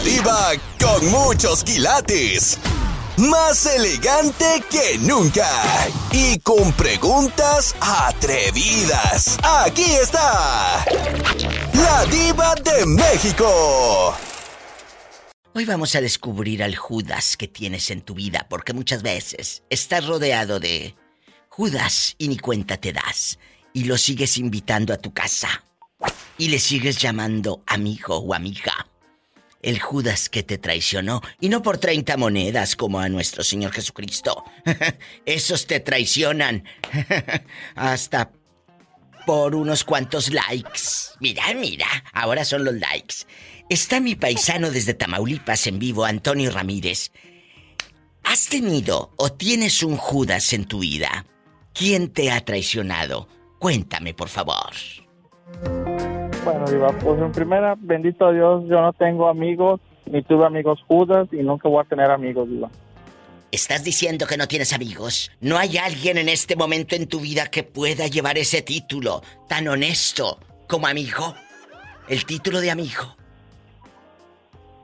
Diva con muchos quilates. Más elegante que nunca. Y con preguntas atrevidas. Aquí está. La diva de México. Hoy vamos a descubrir al Judas que tienes en tu vida, porque muchas veces estás rodeado de Judas y ni cuenta te das, y lo sigues invitando a tu casa, y le sigues llamando amigo o amiga. El Judas que te traicionó, y no por 30 monedas como a nuestro Señor Jesucristo. Esos te traicionan hasta por unos cuantos likes. Mira, mira, ahora son los likes. Está mi paisano desde Tamaulipas en vivo, Antonio Ramírez. ¿Has tenido o tienes un Judas en tu vida? ¿Quién te ha traicionado? Cuéntame, por favor. Bueno, Diva, pues en primera, bendito Dios, yo no tengo amigos, ni tuve amigos Judas y nunca voy a tener amigos, Diva. ¿Estás diciendo que no tienes amigos? ¿No hay alguien en este momento en tu vida que pueda llevar ese título tan honesto como amigo? El título de amigo.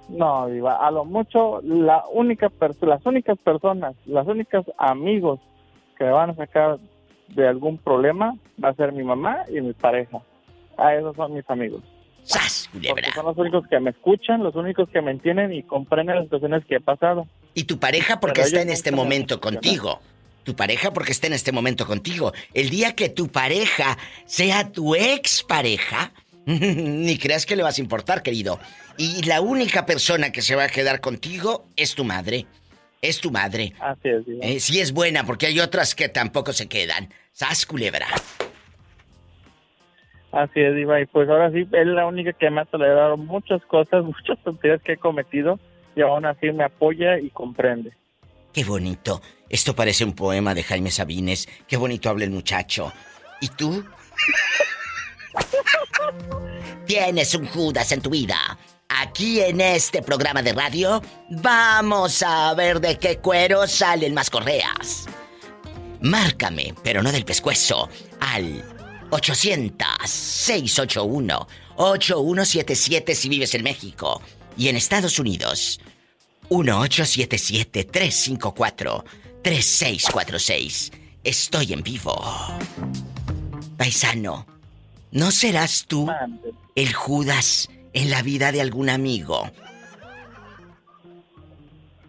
No, Diva, a lo mucho, la única las únicas personas, las únicas amigos que me van a sacar de algún problema va a ser mi mamá y mi pareja. A esos son mis amigos. ¡Sas, Porque son los únicos que me escuchan, los únicos que me entienden y comprenden las situaciones que he pasado. ¿Y tu pareja porque está en este momento contigo? Tu pareja porque está en este momento contigo. El día que tu pareja sea tu ex pareja, ni creas que le vas a importar, querido. Y la única persona que se va a quedar contigo es tu madre. Es tu madre. Así es, eh, sí es buena, porque hay otras que tampoco se quedan. ¡Sas, culebra! Así es, Diva. Y pues ahora sí, es la única que me ha tolerado muchas cosas, muchas tonterías que he cometido. Y aún así me apoya y comprende. Qué bonito. Esto parece un poema de Jaime Sabines. Qué bonito habla el muchacho. ¿Y tú? Tienes un Judas en tu vida. Aquí en este programa de radio vamos a ver de qué cuero salen más correas. Márcame, pero no del pescuezo, al 800-681-8177 si vives en México y en Estados Unidos. 1877-354-3646. Estoy en vivo. Paisano, ¿no serás tú el Judas en la vida de algún amigo?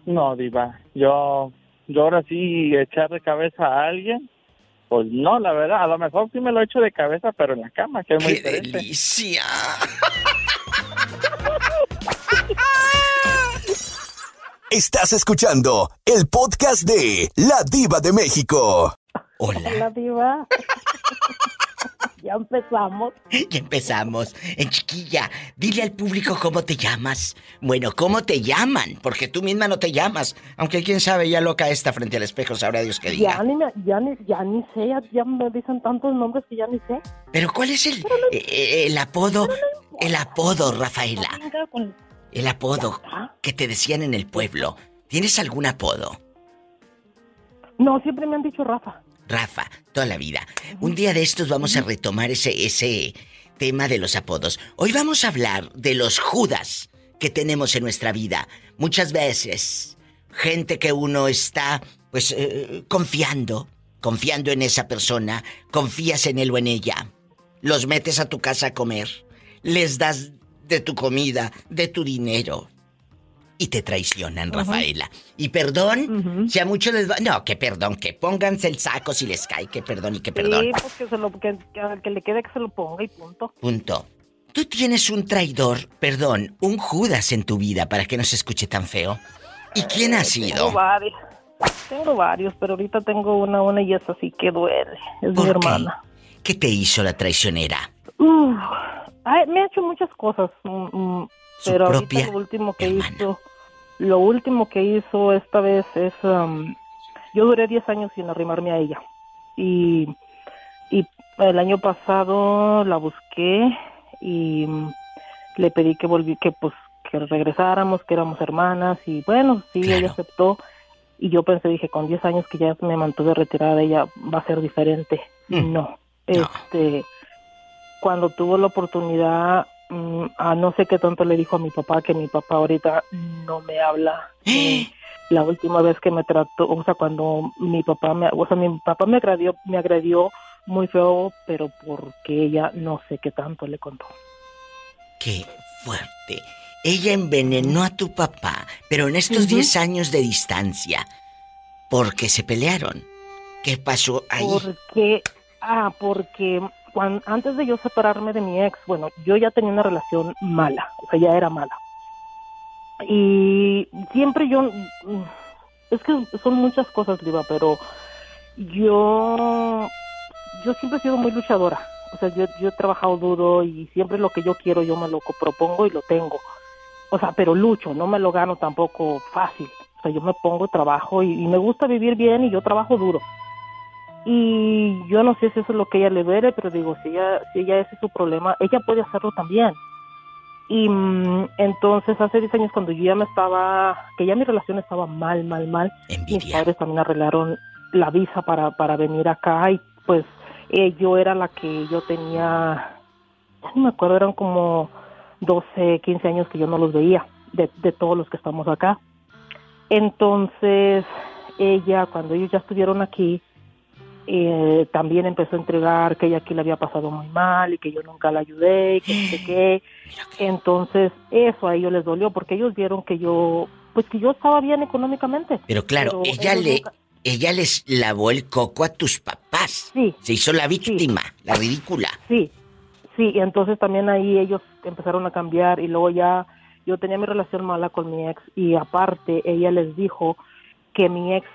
No, Diva. Yo, yo ahora sí echar de cabeza a alguien. Pues no, la verdad, a lo mejor sí me lo echo de cabeza, pero en la cama, que es muy ¡Qué delicia! Estás escuchando el podcast de La Diva de México. Hola. Hola, Diva. Ya empezamos. Ya empezamos. En chiquilla, dile al público cómo te llamas. Bueno, ¿cómo te llaman? Porque tú misma no te llamas. Aunque quién sabe, ya loca está frente al espejo, sabrá Dios qué diga. Ya ni, ya ni, ya ni sé, ya, ya, me dicen tantos nombres que ya ni sé. Pero ¿cuál es el, eh, eh, el apodo? el apodo, Rafaela. El apodo que te decían en el pueblo. ¿Tienes algún apodo? No, siempre me han dicho Rafa. Rafa, toda la vida. Un día de estos vamos a retomar ese, ese tema de los apodos. Hoy vamos a hablar de los Judas que tenemos en nuestra vida. Muchas veces, gente que uno está, pues, eh, confiando, confiando en esa persona, confías en él o en ella. Los metes a tu casa a comer, les das de tu comida, de tu dinero, y te traicionan, Rafaela. Y perdón, si a muchos les va... No, que perdón, que pónganse el saco si les cae, que perdón y que perdón. Sí, pues que, se lo, que, que le quede que se lo ponga y punto. Punto. Tú tienes un traidor, perdón, un Judas en tu vida para que no se escuche tan feo. ¿Y quién ha sido? Tengo varios, tengo varios, pero ahorita tengo una, una y es así que duele. Es mi hermana. Qué? te hizo la traicionera? me ha hecho muchas cosas. Mm, mm, pero ahorita lo último que hizo, lo último que hizo esta vez es, um, yo duré 10 años sin arrimarme a ella. Y, y el año pasado la busqué y mm, le pedí que volví, que pues que regresáramos, que éramos hermanas y bueno, sí, ella aceptó. Y yo pensé, dije, con 10 años que ya me mantuve retirada, ella va a ser diferente. Mm. No, este, cuando tuvo la oportunidad mm, a no sé qué tanto le dijo a mi papá que mi papá ahorita no me habla. Eh, la última vez que me trató, o sea, cuando mi papá me, o sea, mi papá me agredió, me agredió muy feo, pero porque ella no sé qué tanto le contó. Qué fuerte. Ella envenenó a tu papá, pero en estos 10 años de distancia, porque se pelearon. ¿Qué pasó ahí? Porque, ah, porque antes de yo separarme de mi ex, bueno, yo ya tenía una relación mala, o sea, ya era mala. Y siempre yo, es que son muchas cosas, Liva, pero yo, yo siempre he sido muy luchadora. O sea, yo, yo he trabajado duro y siempre lo que yo quiero yo me lo propongo y lo tengo. O sea, pero lucho, no me lo gano tampoco fácil. O sea, yo me pongo trabajo y, me gusta vivir bien y yo trabajo duro. Y yo no sé si eso es lo que ella le duele, pero digo, si ella, si ella ese es su problema, ella puede hacerlo también. Y mm, entonces hace 10 años cuando yo ya me estaba, que ya mi relación estaba mal, mal, mal, mis padres también arreglaron la visa para, para venir acá y pues eh, yo era la que yo tenía, ya no me acuerdo, eran como 12, 15 años que yo no los veía, de, de todos los que estamos acá. Entonces, ella, cuando ellos ya estuvieron aquí, eh, también empezó a entregar que ella aquí le había pasado muy mal y que yo nunca la ayudé, que no sé qué. Entonces, eso a ellos les dolió porque ellos vieron que yo, pues que yo estaba bien económicamente. Pero claro, ella le, ella les lavó el coco a tus papás. Sí. Se hizo la víctima, la ridícula. Sí, sí, y entonces también ahí ellos empezaron a cambiar y luego ya yo tenía mi relación mala con mi ex y aparte ella les dijo que mi ex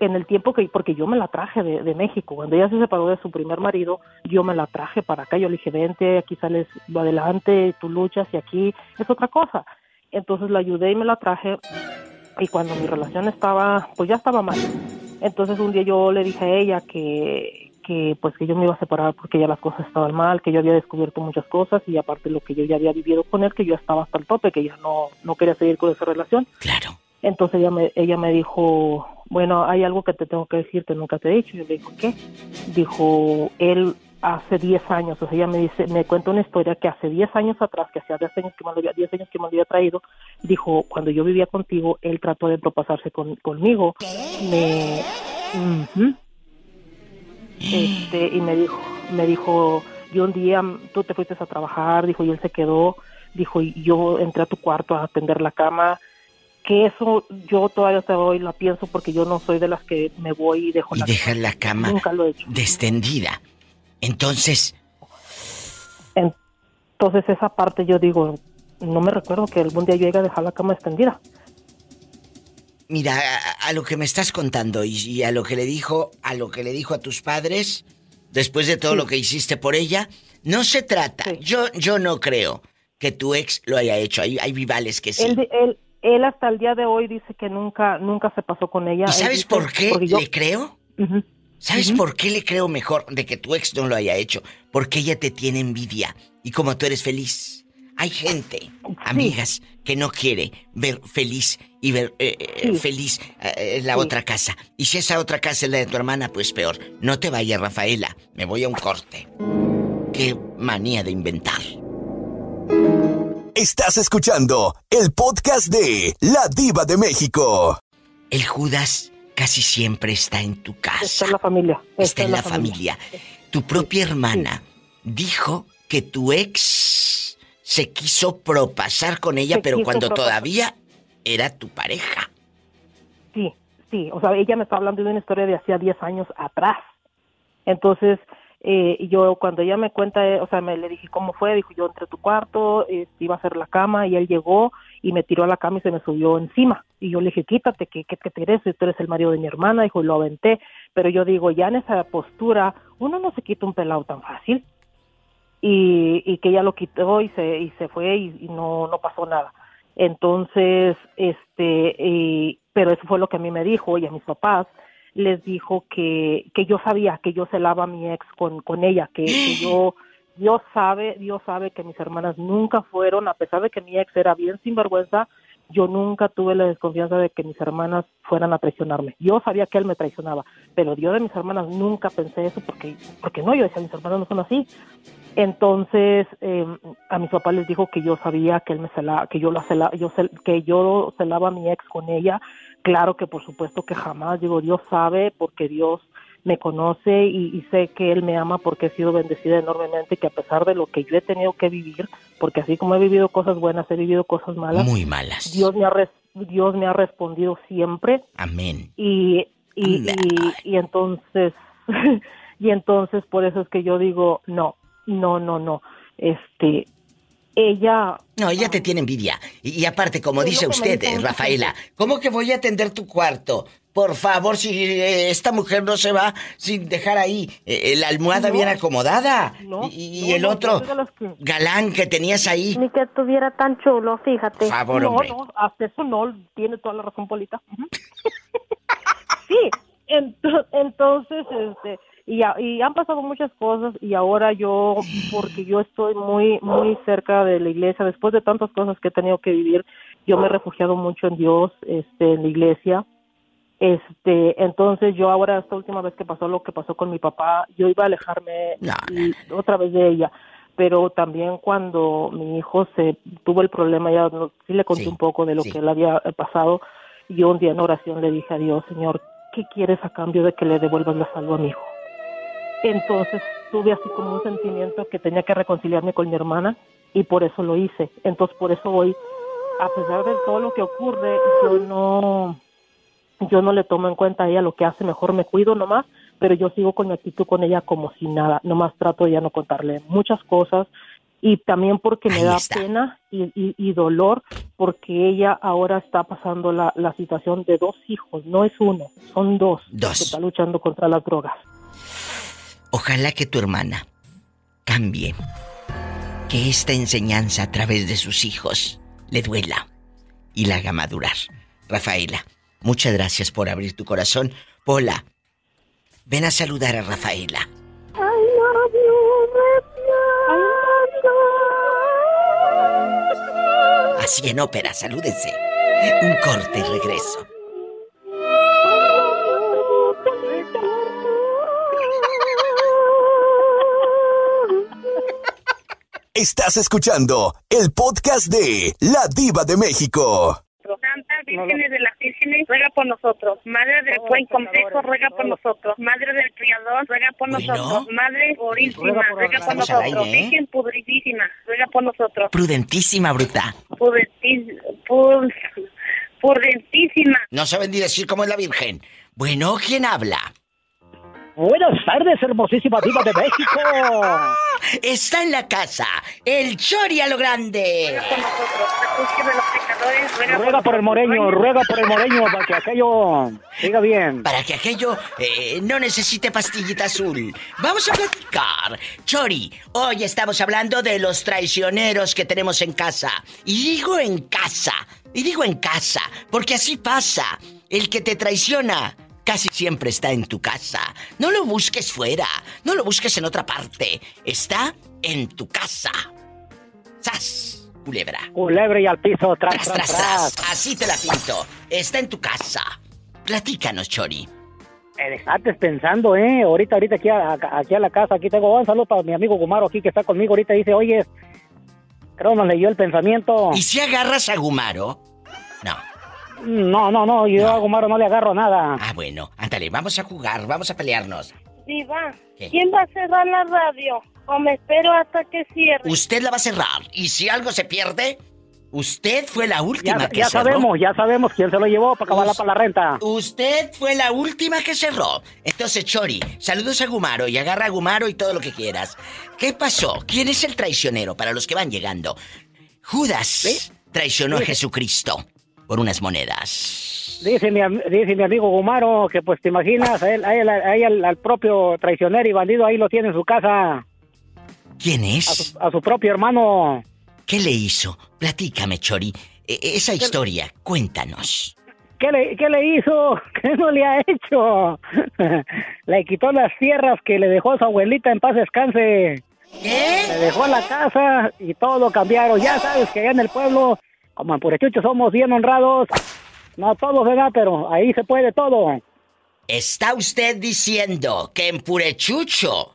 en el tiempo que, porque yo me la traje de, México, cuando ella se separó de su primer marido, yo me la traje para acá, yo le dije, vente, aquí sales adelante, tú luchas y aquí es otra cosa. Entonces la ayudé y me la traje y cuando mi relación estaba, pues ya estaba mal. Entonces un día yo le dije a ella que, que pues que yo me iba a separar porque ya las cosas estaban mal, que yo había descubierto muchas cosas y aparte lo que yo ya había vivido con él, que yo estaba hasta el tope, que ya no, no quería seguir con esa relación. Claro. Entonces ella me, ella me dijo, bueno, hay algo que te tengo que decir que nunca te he dicho. Yo le dijo, ¿qué? Dijo, él hace 10 años, o sea, ella me dice, me cuenta una historia que hace 10 años atrás, que hacía 10 años que me lo había, 10 años que me había traído, dijo, cuando yo vivía contigo, él trató de propasarse con, conmigo, me, este, y me dijo, me dijo, yo un día, tú te fuiste a trabajar, dijo, y él se quedó, dijo, y yo entré a tu cuarto a atender la cama, que eso yo todavía hasta hoy la pienso porque yo no soy de las que me voy y dejo y la la cama Nunca lo he hecho. descendida. Entonces... Entonces esa parte yo digo, no me recuerdo que algún día yo llegue a dejar la cama extendida. Mira, a, lo que me estás contando y, a lo que le dijo, a lo que le dijo a tus padres, después de todo lo que hiciste por ella, no se trata. Yo, yo no creo que tu ex lo haya hecho. Hay, hay vivales que sí. él, él hasta el día de hoy dice que nunca nunca se pasó con ella. ¿Y sabes por qué le creo? ¿Sabes por qué le creo mejor de que tu ex no lo haya hecho? Porque ella te tiene envidia y como tú eres feliz. Hay gente, amigas, que no quiere ver feliz y ver eh, eh, feliz eh, la otra casa. Y si esa otra casa es la de tu hermana, pues peor. No te vayas, Rafaela. Me voy a un corte. Qué manía de inventar. Estás escuchando el podcast de La Diva de México. El Judas casi siempre está en tu casa. Está en la familia. Está, en la, familia. Tu propia hermana dijo que tu ex se quiso propasar con ella, pero cuando todavía era tu pareja. Sí, sí. O sea, ella me está hablando de una historia de hacía 10 años atrás. Entonces, eh, yo cuando ella me cuenta, eh, o sea, me le dije cómo fue, dijo yo entré a tu cuarto, eh, iba a hacer la cama y él llegó y me tiró a la cama y se me subió encima. Y yo le dije, quítate, que, que, te eres, tú eres el marido de mi hermana, dijo, y lo aventé. Pero yo digo, ya en esa postura, uno no se quita un pelado tan fácil. Y, y que ella lo quitó y se, y se fue y, y no, no pasó nada. Entonces, este, y, pero eso fue lo que a mí me dijo y a mis papás les dijo que, que yo sabía que yo celaba a mi ex con, con ella, que, yo, Dios sabe, Dios sabe que mis hermanas nunca fueron, a pesar de que mi ex era bien sinvergüenza, yo nunca tuve la desconfianza de que mis hermanas fueran a traicionarme. Yo sabía que él me traicionaba, pero yo de mis hermanas nunca pensé eso porque, porque no, yo decía, mis hermanas no son así. Entonces, eh, a mis papás les dijo que yo sabía que él me celaba, que yo lo celaba, que yo celaba a mi ex con ella. Claro que por supuesto que jamás, digo, Dios sabe porque Dios me conoce y, sé que Él me ama porque he sido bendecida enormemente, que a pesar de lo que yo he tenido que vivir, porque así como he vivido cosas buenas, he vivido cosas malas. Muy malas. Dios me ha, Dios me ha respondido siempre. Amén. Y, y, y, entonces, y entonces por eso es que yo digo, no, no, no, no. Este, ella... No, ella te tiene envidia. Y, aparte, como dice usted, Rafaela, ¿cómo que voy a atender tu cuarto? Por favor, si eh, esta mujer no se va sin dejar ahí eh, la almohada bien acomodada. y, el otro galán que tenías ahí. Ni que estuviera tan chulo, fíjate. Por favor, no, no, hasta eso no, tiene toda la razón, Polita. sí, entonces, este, y, y, han pasado muchas cosas y ahora yo, porque yo estoy muy, muy cerca de la iglesia, después de tantas cosas que he tenido que vivir, yo me he refugiado mucho en Dios, este, en la iglesia este, entonces yo ahora, esta última vez que pasó lo que pasó con mi papá, yo iba a alejarme otra vez de ella. Pero también cuando mi hijo se tuvo el problema, ya sí le conté un poco de lo que le había pasado. Yo un día en oración le dije a Dios, Señor, ¿qué quieres a cambio de que le devuelvas la salud a mi hijo? Entonces tuve así como un sentimiento que tenía que reconciliarme con mi hermana y por eso lo hice. Entonces por eso hoy, a pesar de todo lo que ocurre, yo no yo no le tomo en cuenta a ella lo que hace, mejor me cuido nomás, pero yo sigo con mi actitud con ella como si nada, nomás trato de ya no contarle muchas cosas y también porque me da pena y, dolor porque ella ahora está pasando la, la, situación de dos hijos, no es uno, son dos, dos. que está luchando contra las drogas. Ojalá que tu hermana cambie, que esta enseñanza a través de sus hijos le duela y la haga madurar. Rafaela, Muchas gracias por abrir tu corazón. Pola, ven a saludar a Rafaela. Así en ópera, salúdense. Un corte y regreso. Estás escuchando el podcast de La Diva de México. Vírgenes de las Vírgenes, ruega por nosotros. Madre del Buen Consejo, ruega por nosotros. Madre del Criador, ruega por nosotros. Madre Purísima, ruega por nosotros. ¿eh? Virgen Pudritísima, ruega por nosotros. Prudentísima, bruta. Prudentísima. No saben ni decir cómo es la Virgen. Bueno, ¿quién habla? Buenas tardes, hermosísima diva de México. Está en la casa, el Chori a lo grande. Ruega por el moreño, ruega por el moreño para que aquello siga bien. Para que aquello eh, no necesite pastillita azul. Vamos a platicar. Chori, hoy estamos hablando de los traicioneros que tenemos en casa. Y digo en casa, y digo en casa, porque así pasa. El que te traiciona casi siempre está en tu casa. No lo busques fuera, no lo busques en otra parte. Está en tu casa. ¡Sas! Culebra. Culebra y al piso, tras, tras, tras, Así te la pinto. Está en tu casa. Platícanos, Chori. Antes pensando, ¿eh? Ahorita, ahorita aquí a, aquí a la casa, aquí tengo un saludo para mi amigo Gumaro aquí que está conmigo. Ahorita dice, oye, creo nos leyó el pensamiento. ¿Y si agarras a Gumaro? No. No, no, no, yo a Gumaro no le agarro nada. Ah, bueno, ándale, vamos a jugar, vamos a pelearnos. Diva, ¿quién va a cerrar la radio? O me espero hasta que cierre. Usted la va a cerrar. Y si algo se pierde, usted fue la última ya, que ya sabemos, ya sabemos quién se lo llevó para acabarla para la renta. Usted fue la última que cerró. Entonces, Chori, saludos a Gumaro y agarra a Gumaro y todo lo que quieras. ¿Qué pasó? ¿Quién es el traicionero para los que van llegando? Judas traicionó a Jesucristo por unas monedas. Dice mi, dice mi amigo Gumaro que pues te imaginas, a él, al, propio traicionero y bandido ahí lo tiene en su casa. ¿Quién es? A su, propio hermano. ¿Qué le hizo? Platícame, Chori. E, e, esa historia, cuéntanos. ¿Qué le, ¿Qué le hizo? ¿Qué no le ha hecho? le quitó las tierras que le dejó su abuelita en paz descanse. ¿Qué? Le dejó la casa y todo cambiaron. Ya sabes que allá en el pueblo como en Purechucho somos bien honrados. No todos, ¿verdad? Pero ahí se puede todo. ¿Está usted diciendo que en Purechucho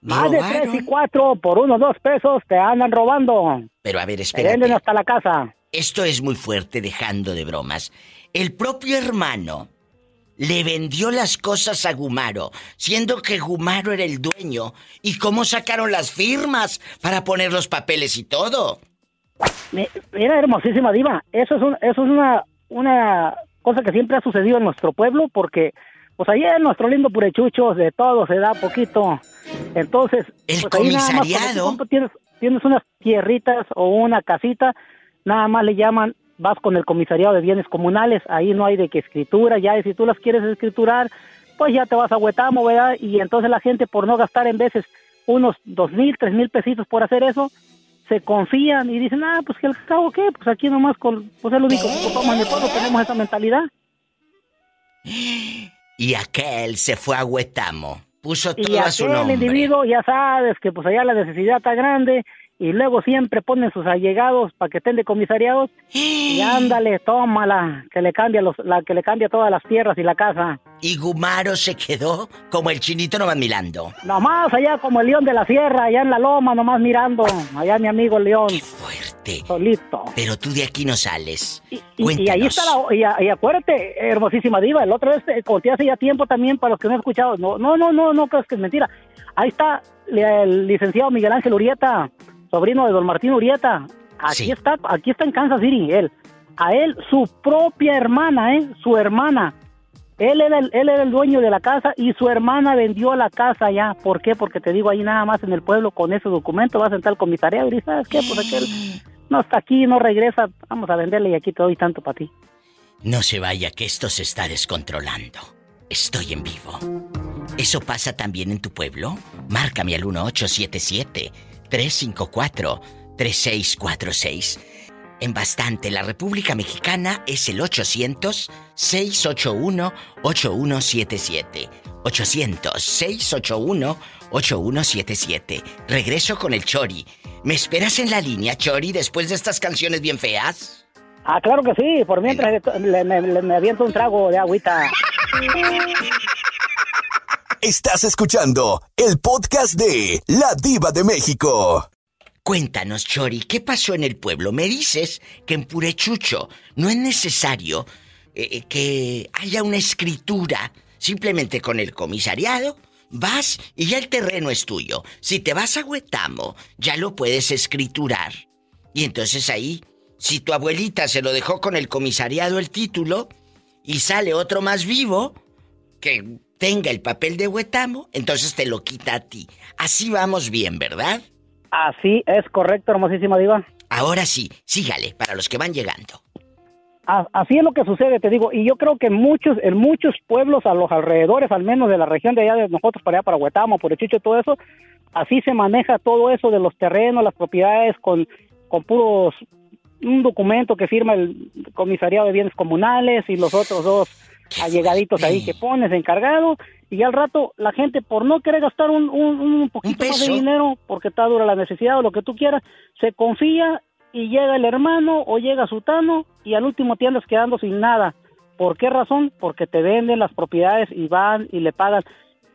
más de tres y cuatro por unos dos pesos te andan robando. Pero a ver, espérate. Te venden hasta la casa. Esto es muy fuerte, dejando de bromas. El propio hermano le vendió las cosas a Gumaro, siendo que Gumaro era el dueño. ¿Y cómo sacaron las firmas para poner los papeles y todo? Mira, hermosísima diva. Eso es, eso es una, una cosa que siempre ha sucedido en nuestro pueblo porque pues ahí en nuestro lindo purechucho de todo se da poquito. Entonces, el pues comisariado. tienes, tienes unas tierritas o una casita, nada más le llaman, vas con el comisariado de bienes comunales, ahí no hay de que escritura, ya y si tú las quieres escriturar, pues ya te vas a Huetamo, ¿verdad? Y entonces la gente por no gastar en veces unos dos mil, tres mil pesitos por hacer eso, se confían y dicen, ah, pues que el cabo qué, pues aquí nomás con, pues es lo único que ocupamos en el pueblo, tenemos esa mentalidad. Y aquel se fue a Huetamo. Puso todo y a su nombre. el individuo, ya sabes que pues allá la necesidad está grande y luego siempre ponen sus allegados para que estén de comisariados y ándale, tómala, que le cambia los, la que le cambia todas las tierras y la casa. Y Gumaro se quedó como el chinito nomás mirando. Nomás allá como el león de la sierra, allá en la loma, nomás mirando. Allá mi amigo el león. Qué fuerte. Solito. Pero tú de aquí no sales. Y, y, ahí está la, y, acuérdate, hermosísima diva, el otro vez, te hace ya tiempo también para los que no han escuchado. No, no, no, no, no crees que es mentira. Ahí está el licenciado Miguel Ángel Urieta sobrino de don Martín Urieta. Aquí está, aquí está en Kansas City, él. A él, su propia hermana, ¿eh? Su hermana. Él era, el, él era el dueño de la casa y su hermana vendió la casa ya. ¿Por qué? Porque te digo, ahí nada más en el pueblo con ese documento vas a entrar al comisariado y ¿sabes qué? Pues aquel no está aquí, no regresa, vamos a venderle y aquí te doy tanto para ti. No se vaya, que esto se está descontrolando. Estoy en vivo. ¿Eso pasa también en tu pueblo? Márcame al 1877 354-3646. En bastante, la República Mexicana es el 800-681-8177. 800-681-8177. Regreso con el Chori. ¿Me esperas en la línea, Chori, después de estas canciones bien feas? Ah, claro que sí. Por mientras le, me aviento un trago de agüita. Estás escuchando el podcast de La Diva de México. Cuéntanos, Chori, ¿qué pasó en el pueblo? Me dices que en Purechucho no es necesario eh, eh, que haya una escritura. Simplemente con el comisariado vas y ya el terreno es tuyo. Si te vas a Huetamo, ya lo puedes escriturar. Y entonces ahí, si tu abuelita se lo dejó con el comisariado el título y sale otro más vivo, que tenga el papel de Huetamo, entonces te lo quita a ti. Así vamos bien, ¿verdad? Así es correcto, hermosísima diva. Ahora sí, sígale, para los que van llegando. Así es lo que sucede, te digo, y yo creo que muchos, en muchos pueblos a los alrededores, al menos de la región de allá de nosotros, para allá, para Huetamo, por Chicho, todo eso, así se maneja todo eso de los terrenos, las propiedades, con, con puros, un documento que firma el comisariado de bienes comunales y los otros dos allegaditos ahí que pones encargado y al rato la gente por no querer gastar un, un, poquito más de dinero porque está dura la necesidad o lo que tú quieras, se confía y llega el hermano o llega Sutano y al último te andas quedando sin nada. ¿Por qué razón? Porque te venden las propiedades y van y le pagan.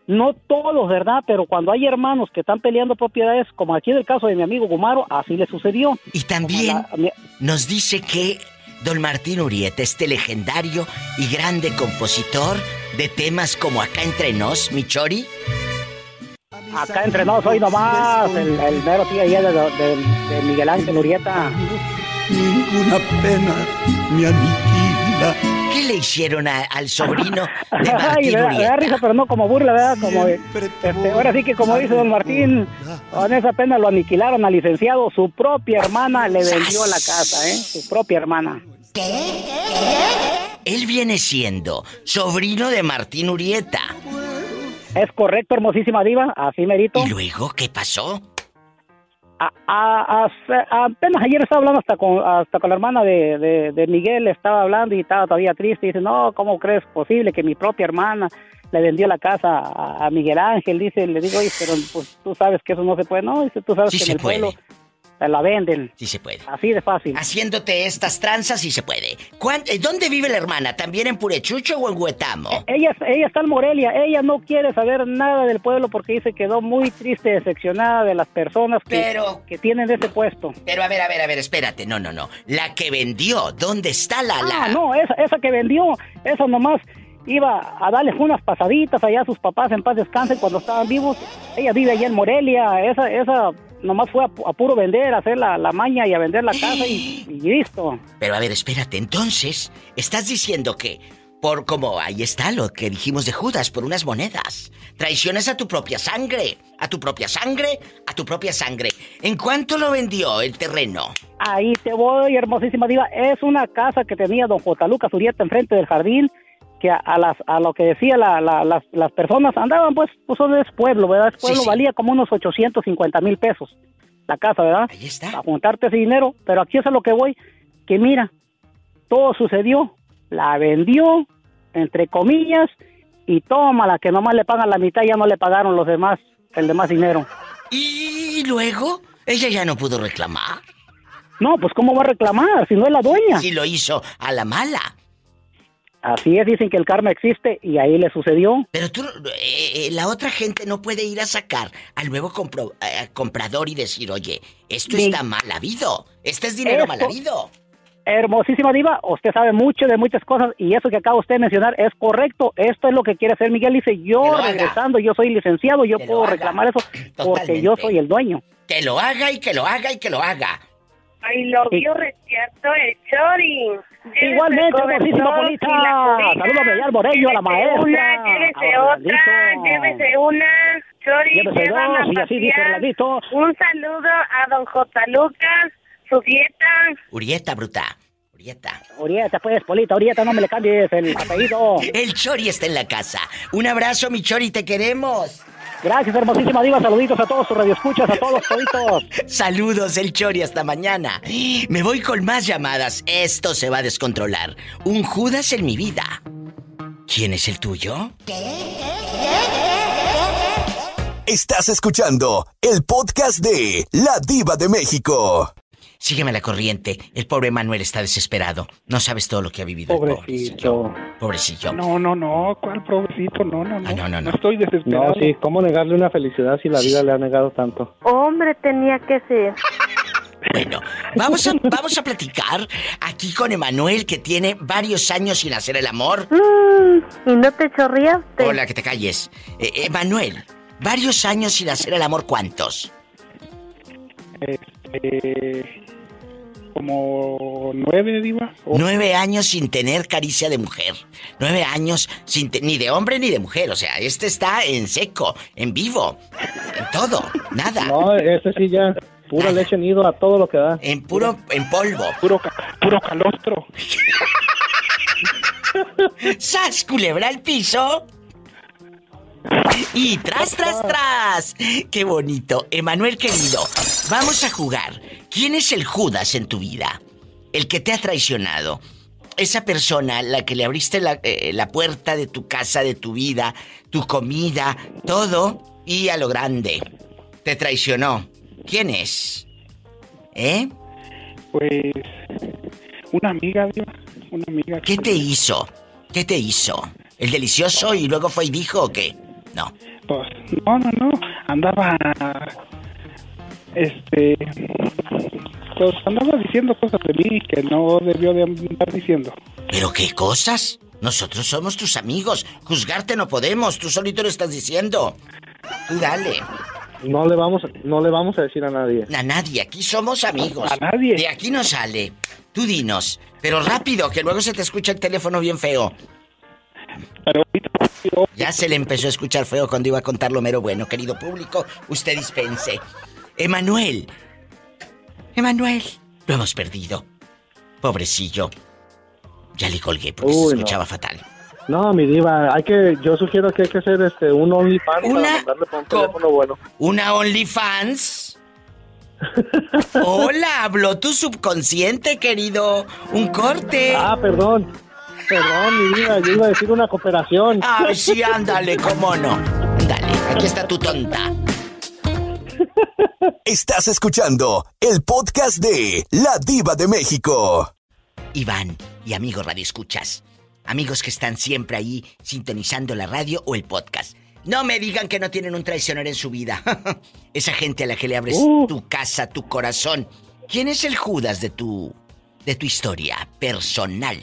No todos, ¿verdad? Pero cuando hay hermanos que están peleando propiedades, como aquí en el caso de mi amigo Gumaro, así le sucedió. Y también nos dice que Don Martín Urieta, este legendario y grande compositor de temas como Acá entre nos, Michori. Acá entre nos, hoy nomás, el, el mero tío ahí de, Miguel Ángel Urieta. Ninguna pena me aniquila. ¿Qué le hicieron al sobrino de Martín Ay, Urieta? risa, pero no como burla, ¿verdad? Como, este, ahora sí que como dice don Martín, con esa pena lo aniquilaron al licenciado. Su propia hermana le vendió la casa, ¿eh? Su propia hermana. Él viene siendo sobrino de Martín Urieta. Es correcto, hermosísima diva, así merito. ¿Y luego qué pasó? Apenas ayer estaba hablando hasta con, hasta con la hermana de, Miguel, estaba hablando y estaba todavía triste. Y dice, no, ¿cómo crees posible que mi propia hermana le vendió la casa a, Miguel Ángel? Dice, le digo, oye, pero pues, tú sabes que eso no se puede. No, dice, tú sabes que en el pueblo la venden. Sí se puede. Así de fácil. Haciéndote estas tranzas sí se puede. Eh, ¿Dónde vive la hermana? ¿También en Purechucho o en Huetamo? Eh, ella, ella está en Morelia. Ella no quiere saber nada del pueblo porque dice que quedó muy triste, decepcionada de las personas que, que tienen ese puesto. Pero a ver, a ver, a ver, espérate. No, no, no. La que vendió, ¿dónde está la... Ah, no, esa, esa que vendió, esa nomás iba a darles unas pasaditas allá a sus papás en paz descansen cuando estaban vivos. Ella vive allá en Morelia, esa, esa nomás fue a, puro vender, a hacer la, maña y a vender la casa y, listo. Pero a ver, espérate, entonces, estás diciendo que por como ahí está lo que dijimos de Judas, por unas monedas. Traiciones a tu propia sangre, a tu propia sangre, a tu propia sangre. ¿En cuánto lo vendió el terreno? Ahí te voy, hermosísima diva. Es una casa que tenía don J. Lucas Urieta enfrente del jardín que a, las a lo que decía la, las, las, personas andaban pues pues es pueblo verdad es pueblo valía como unos 850 mil pesos la casa verdad ahí está. A juntarte ese dinero pero aquí es a lo que voy que mira todo sucedió la vendió entre comillas y toma la que nomás le pagan la mitad ya no le pagaron los demás el demás dinero. Y luego ella ya no pudo reclamar. No pues cómo va a reclamar si no es la dueña. Si lo hizo a la mala Así es, dicen que el karma existe y ahí le sucedió. Pero tú, eh, eh, la otra gente no puede ir a sacar al nuevo eh, comprador y decir, oye, esto está mal habido, este es dinero mal habido. Hermosísima diva, usted sabe mucho de muchas cosas y eso que acaba usted de mencionar es correcto. Esto es lo que quiere hacer Miguel. Dice, yo regresando, yo soy licenciado, yo puedo reclamar eso porque yo soy el dueño. Que lo haga y que lo haga y que lo haga. Ay, lo vio reciato el chori. Igualmente, hermosísima Polita. Saludos a Bellar Morello, a la maestra. Una, llévese otra, llévese una. Chori, llévese dos, y así dice Orlandito. Un saludo a don J. Lucas, su dieta. Urieta, bruta. Urieta. Urieta, pues, Polita, Urieta, no me le cambies el apellido. El Chori está en la casa. Un abrazo, mi Chori, te queremos. Gracias, hermosísima diva. Saluditos a todos tus radioescuchas, a todos toditos. Saludos, el Chori, hasta mañana. Me voy con más llamadas. Esto se va a descontrolar. Un Judas en mi vida. ¿Quién es el tuyo? Estás escuchando el podcast de La Diva de México. Sígueme la corriente. El pobre Manuel está desesperado. No sabes todo lo que ha vivido. Pobrecito. pobrecillo. No, no, no. ¿Cuál pobrecito? No, no, no. Ah, no, no, no. estoy desesperado. No, sí. ¿Cómo negarle una felicidad si la vida le ha negado tanto? Hombre, tenía que ser. Bueno, vamos a, vamos a platicar aquí con Emanuel, que tiene varios años sin hacer el amor. Mm, ¿Y no te chorreaste? Hola, que te calles. Eh, Emanuel, varios años sin hacer el amor, ¿cuántos? Este como nueve, Diva. Nueve años sin tener caricia de mujer. Nueve años sin ni de hombre ni de mujer. O sea, este está en seco, en vivo, en todo, nada. No, este sí ya. Pura leche nido a todo lo que da. En puro, en polvo. Puro, puro calostro. ¡Sas, culebra al piso! Y tras, tras, tras. Qué bonito. Emanuel querido, vamos a jugar. ¿Quién es el Judas en tu vida? El que te ha traicionado. Esa persona, la que le abriste la, eh, la puerta de tu casa, de tu vida, tu comida, todo, y a lo grande. Te traicionó. ¿Quién es? ¿Eh? Pues. Una amiga, Una amiga. ¿Qué te hizo? ¿Qué te hizo? ¿El delicioso y luego fue y dijo o qué? No. Pues, no, no, no. Andaba. Este. Pues andaba diciendo cosas de mí que no debió de andar diciendo. ¿Pero qué cosas? Nosotros somos tus amigos. Juzgarte no podemos. Tú solito lo estás diciendo. Tú dale. No le vamos, no le vamos a decir a nadie. A nadie. Aquí somos amigos. A nadie. De aquí no sale. Tú dinos. Pero rápido, que luego se te escucha el teléfono bien feo. Pero ya se le empezó a escuchar feo cuando iba a contar lo mero bueno, querido público. Usted dispense. Emanuel. Emanuel. Lo hemos perdido. Pobrecillo. Ya le colgué porque se escuchaba fatal. No, mi diva, hay que, yo sugiero que hay que hacer este un OnlyFans una, para un teléfono bueno. ¿Una OnlyFans? Hola, habló tu subconsciente, querido. Un corte. Ah, perdón. Perdón, mi vida, yo iba a decir una cooperación. Ay, sí, ándale, cómo no. Dale, aquí está tu tonta. Estás escuchando el podcast de La Diva de México. Iván y amigos Radio Escuchas, amigos que están siempre ahí sintonizando la radio o el podcast. No me digan que no tienen un traicionero en su vida. Esa gente a la que le abres uh. tu casa, tu corazón. ¿Quién es el Judas de tu de tu historia personal?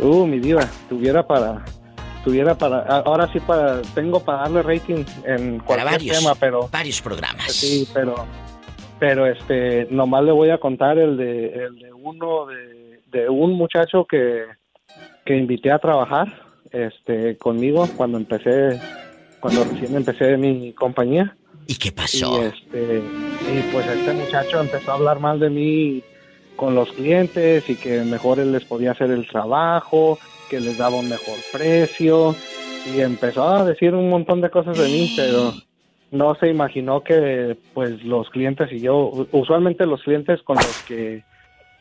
Uh, mi diva, tuviera para tuviera para ahora sí para tengo para darle rating en cualquier tema, pero varios programas. Sí, pero pero este nomás le voy a contar el de el de uno de, de un muchacho que que invité a trabajar este conmigo cuando empecé cuando recién empecé mi compañía. ¿Y qué pasó? Y este y pues este muchacho empezó a hablar mal de mí con los clientes y que mejor él les podía hacer el trabajo, que les daba un mejor precio. Y empezó a decir un montón de cosas de mí, pero no se imaginó que pues los clientes y yo usualmente los clientes con los que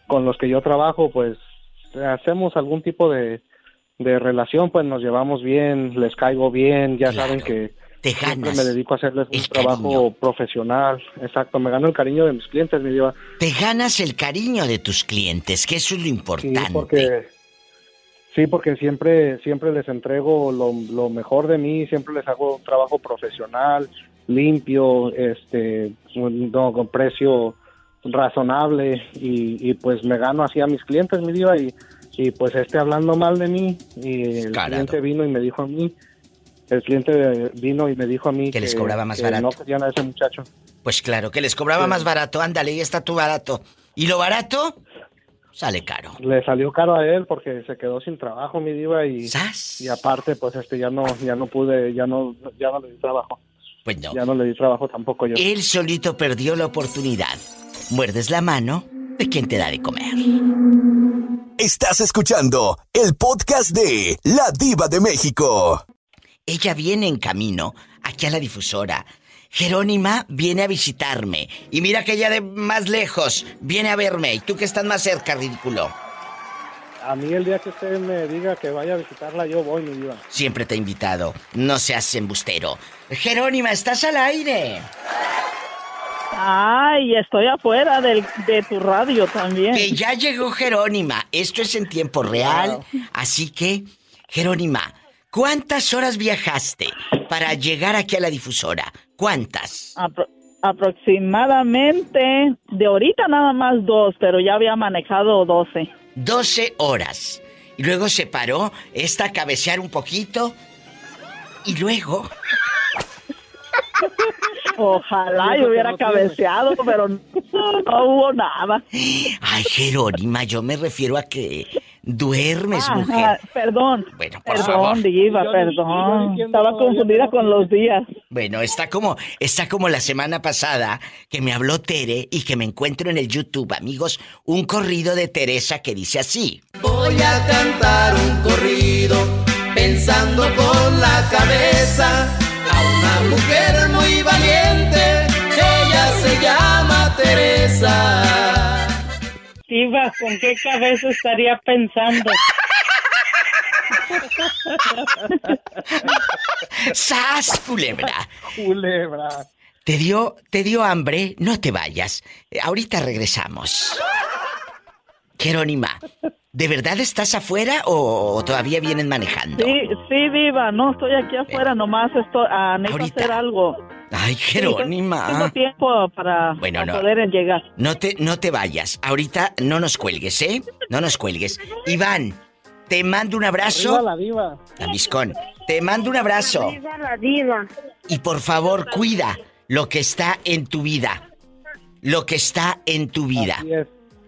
con los que yo trabajo pues hacemos algún tipo de de relación, pues nos llevamos bien, les caigo bien, ya saben que siempre me dedico a hacerles un trabajo profesional. Exacto, me gano el cariño de mis clientes, mi diva. Te ganas el cariño de tus clientes, que eso es lo importante. Sí, porque, sí, porque siempre, siempre les entrego lo, lo mejor de mí, siempre les hago un trabajo profesional, limpio, este, no, con precio razonable y, y pues me gano así a mis clientes, mi diva, y y pues este hablando mal de mí y el cliente vino y me dijo a mí el cliente vino y me dijo a mí que, les cobraba más barato. No querían a ese muchacho. Pues claro, que les cobraba más barato. Ándale, ahí está tu barato. ¿Y lo barato? Sale caro. Le salió caro a él porque se quedó sin trabajo, mi diva y y aparte pues este ya no ya no pude, ya no ya no le di trabajo. Pues no. Ya no le di trabajo tampoco yo. Él solito perdió la oportunidad. Muerdes la mano de quien te da de comer. Estás escuchando el podcast de La Diva de México. Ella viene en camino aquí a la difusora. Jerónima viene a visitarme. Y mira que ella de más lejos viene a verme. Y tú que estás más cerca, ridículo. A mí el día que usted me diga que vaya a visitarla, yo voy, mi diva. Siempre te he invitado. No seas embustero. Jerónima, estás al aire. Ay, estoy afuera del, de tu radio también. Que ya llegó Jerónima. Esto es en tiempo real. Así que, Jerónima, ¿cuántas horas viajaste para llegar aquí a la difusora? ¿Cuántas? aproximadamente, de ahorita nada más dos, pero ya había manejado doce. Doce horas. Y luego se paró esta a cabecear un poquito. Y luego... Ojalá yo hubiera cabeceado, pero no, hubo nada. Ay, Jerónima, yo me refiero a que duermes, mujer. Perdón. Bueno, por perdón, Diva, perdón. Estaba confundida con los días. Bueno, está como, está como la semana pasada que me habló Tere y que me encuentro en el YouTube, amigos, un corrido de Teresa que dice así. Voy a cantar un corrido pensando con la cabeza una mujer muy valiente, ella se llama Teresa. Iba, ¿con qué cabeza estaría pensando? ¡Sas, culebra! Culebra. ¿Te dio, ¿Te dio hambre? No te vayas. Ahorita regresamos. Jerónima, ¿De verdad estás afuera o todavía vienen manejando? Sí, sí, viva, no estoy aquí afuera, nomás estoy a hacer algo. Ay, Jerónima. tengo tiempo para, poder llegar. No te, no te vayas. Ahorita no nos cuelgues, ¿eh? No nos cuelgues. Iván, te mando un abrazo. Viva la diva. La Te mando un abrazo. La diva. Y por favor, cuida lo que está en tu vida. Lo que está en tu vida.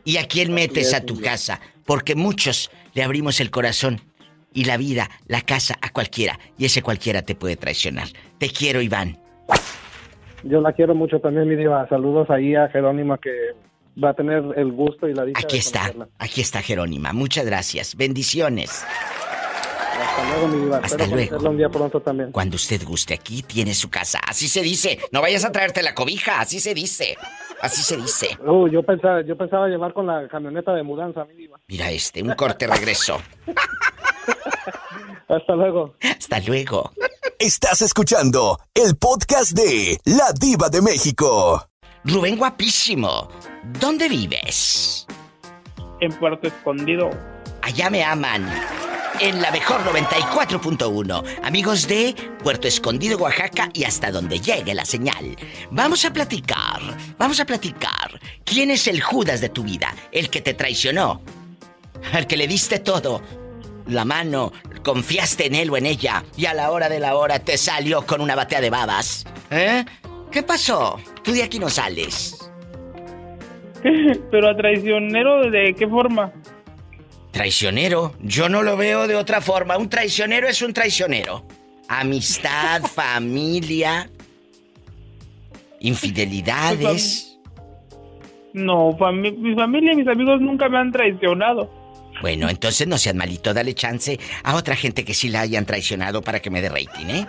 ¿Y a quién metes a tu casa? Porque muchos le abrimos el corazón y la vida, la casa a cualquiera. Y ese cualquiera te puede traicionar. Te quiero, Iván. Yo la quiero mucho también, mi diva. Saludos ahí a Jerónima que va a tener el gusto y la dicha Aquí está, aquí está Jerónima. Muchas gracias. Bendiciones. Hasta luego, mi diva. Hasta luego. un día pronto también. Cuando usted guste, aquí tiene su casa. Así se dice. No vayas a traerte la cobija, así se dice. Así se dice. Uh, yo pensaba, yo pensaba llevar con la camioneta de mudanza, mi diva. Mira este, un corte regreso. Hasta luego. Hasta luego. Estás escuchando el podcast de La Diva de México. Rubén guapísimo, ¿dónde vives? En Puerto Escondido. Allá me aman. En la mejor 94.1. Amigos de Puerto Escondido, Oaxaca y hasta donde llegue la señal. Vamos a platicar, vamos a platicar. ¿Quién es el Judas de tu vida? El que te traicionó. Al que le diste todo. La mano, confiaste en él o en ella y a la hora de la hora te salió con una batea de babas. ¿Eh? ¿Qué pasó? Tú de aquí no sales. Pero a traicionero, ¿de qué forma? Traicionero, yo no lo veo de otra forma. Un traicionero es un traicionero. Amistad, familia, infidelidades. No, mi familia y mis amigos nunca me han traicionado. Bueno, entonces no seas malito, dale chance a otra gente que sí la hayan traicionado para que me dé rating, ¿eh?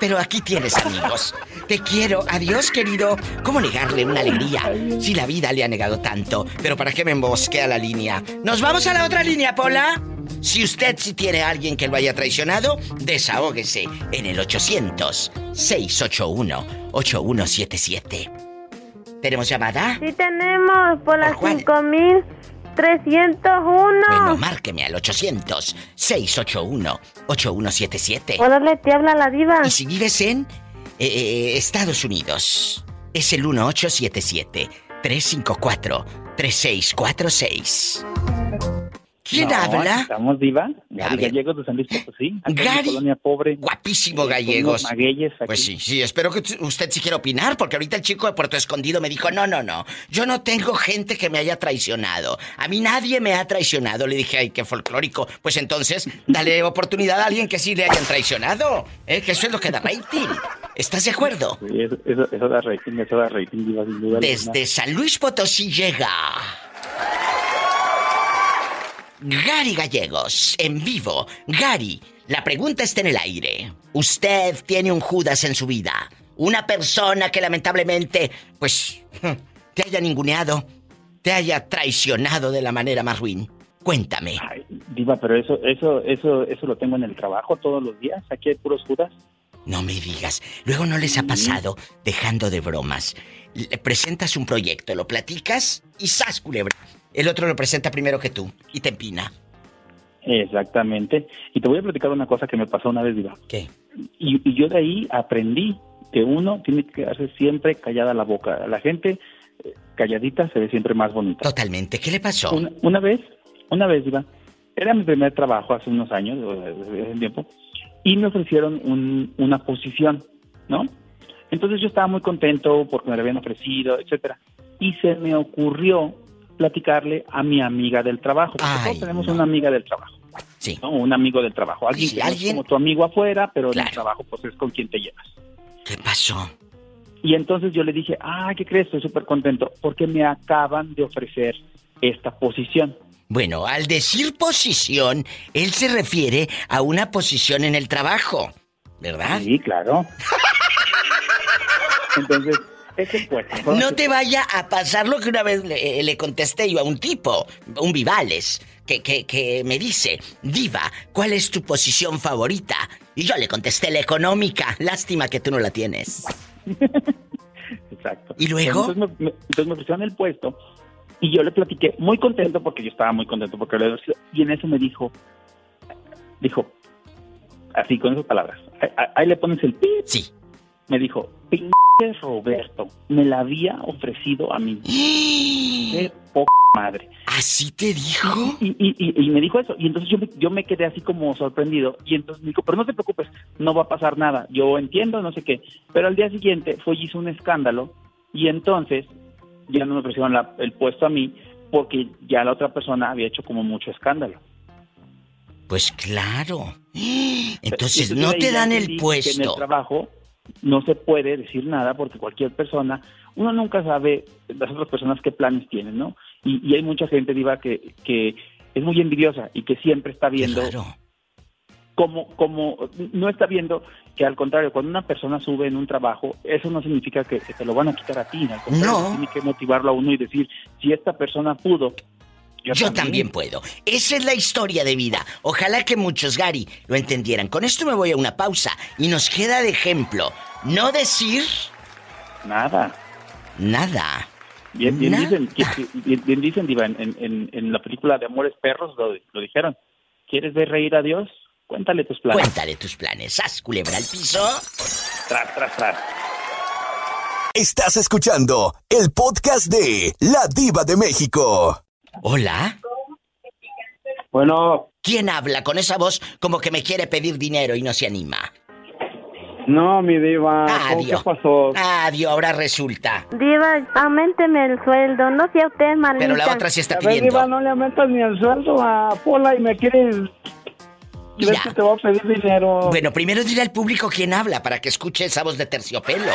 Pero aquí tienes amigos. Te quiero. Adiós, querido. ¿Cómo negarle una alegría si la vida le ha negado tanto? Pero ¿para qué me embosque a la línea? ¿Nos vamos a la otra línea, Pola? Si usted sí tiene a alguien que lo haya traicionado, desahógese en el 800-681-8177. ¿Tenemos llamada? Sí, tenemos por las 5000. 301. Bueno, márqueme al 800-681-8177. Órale, te habla la diva. Y si vives en eh, eh, Estados Unidos, es el 1877-354-3646. ¿Quién habla? Estamos diva. Gary Gallegos de San Luis Potosí. Gary. Colonia pobre. Guapísimo Gallegos. Pues sí, sí, espero que usted sí quiera opinar, porque ahorita el chico de Puerto Escondido me dijo, no, no, no, yo no tengo gente que me haya traicionado. A mí nadie me ha traicionado. Le dije, ay, qué folclórico. Pues entonces, dale oportunidad a alguien que sí le hayan traicionado. ¿eh? Que eso es lo que da rating. ¿Estás de acuerdo? Sí, eso, da rating, eso da rating, diva, sin duda. Desde San Luis Potosí llega... Gary Gallegos, en vivo. Gary, la pregunta está en el aire. Usted tiene un Judas en su vida. Una persona que lamentablemente, pues, te haya ninguneado, te haya traicionado de la manera más ruin. Cuéntame. Ay, diva, pero eso, eso, eso, eso lo tengo en el trabajo todos los días. Aquí hay puros Judas. No me digas. Luego no les ha pasado, dejando de bromas. Le presentas un proyecto, lo platicas y ¡zas, culebra! El otro lo presenta primero que tú y te empina. Exactamente. Y te voy a platicar una cosa que me pasó una vez, Diva. ¿Qué? Y, yo de ahí aprendí que uno tiene que quedarse siempre callada la boca. La gente eh, calladita se ve siempre más bonita. Totalmente. ¿Qué le pasó? Una, vez, una vez, Diva, era mi primer trabajo hace unos años, hace tiempo, y me ofrecieron una posición, ¿no? Entonces yo estaba muy contento porque me lo habían ofrecido, etcétera. Y se me ocurrió platicarle a mi amiga del trabajo. Porque todos tenemos una amiga del trabajo. Sí. Un amigo del trabajo. Alguien que ¿alguien? como tu amigo afuera, pero en el trabajo pues es con quien te llevas. ¿Qué pasó? Y entonces yo le dije, ah, ¿qué crees? Estoy súper contento porque me acaban de ofrecer esta posición. Bueno, al decir posición, él se refiere a una posición en el trabajo, ¿verdad? Sí, claro. Entonces, no te vaya a pasar lo que una vez le, le contesté yo a un tipo, un Vivales, que, que, que, me dice, Diva, ¿cuál es tu posición favorita? Y yo le contesté la económica. Lástima que tú no la tienes. Exacto. ¿Y luego? Entonces me, entonces me pusieron el puesto y yo le platiqué muy contento porque yo estaba muy contento porque lo Y en eso me dijo, dijo, así con esas palabras, ahí, le pones el pi. Sí. Me dijo, ping Roberto me la había ofrecido a mí. Qué poca madre. ¿Así te dijo? Y, me dijo eso. Y entonces yo me, yo me quedé así como sorprendido. Y entonces me dijo, pero no te preocupes, no va a pasar nada. Yo entiendo, no sé qué. Pero al día siguiente fue y hizo un escándalo. Y entonces ya no me ofrecieron el puesto a mí porque ya la otra persona había hecho como mucho escándalo. Pues claro. Entonces, no te dan el puesto. en el trabajo no se puede decir nada porque cualquier persona, uno nunca sabe las otras personas qué planes tienen, ¿no? Y, hay mucha gente, Diva, que, que es muy envidiosa y que siempre está viendo como, como, no está viendo que al contrario, cuando una persona sube en un trabajo, eso no significa que, te lo van a quitar a ti, no. Tiene que motivarlo a uno y decir, si esta persona pudo Yo, también. puedo. Esa es la historia de vida. Ojalá que muchos, Gary, lo entendieran. Con esto me voy a una pausa y nos queda de ejemplo no decir... Nada. Nada. Bien, dicen, bien, dicen Diva, en, en, la película de Amores Perros lo, lo dijeron. ¿Quieres ver reír a Dios? Cuéntale tus planes. Cuéntale tus planes. Haz culebra al piso. Tras, tras, tras. Estás escuchando el podcast de La Diva de México. Hola. Bueno. ¿Quién habla con esa voz como que me quiere pedir dinero y no se anima? No, mi diva. Adiós. ¿Qué pasó? Adiós, ahora resulta. Diva, aumenteme el sueldo. No sea usted malita. Pero la otra sí está pidiendo. diva, no le aumentas ni el sueldo a Pola y me quieres... Ya. Que te voy a pedir dinero. Bueno, primero dile al público quién habla para que escuche esa voz de terciopelo.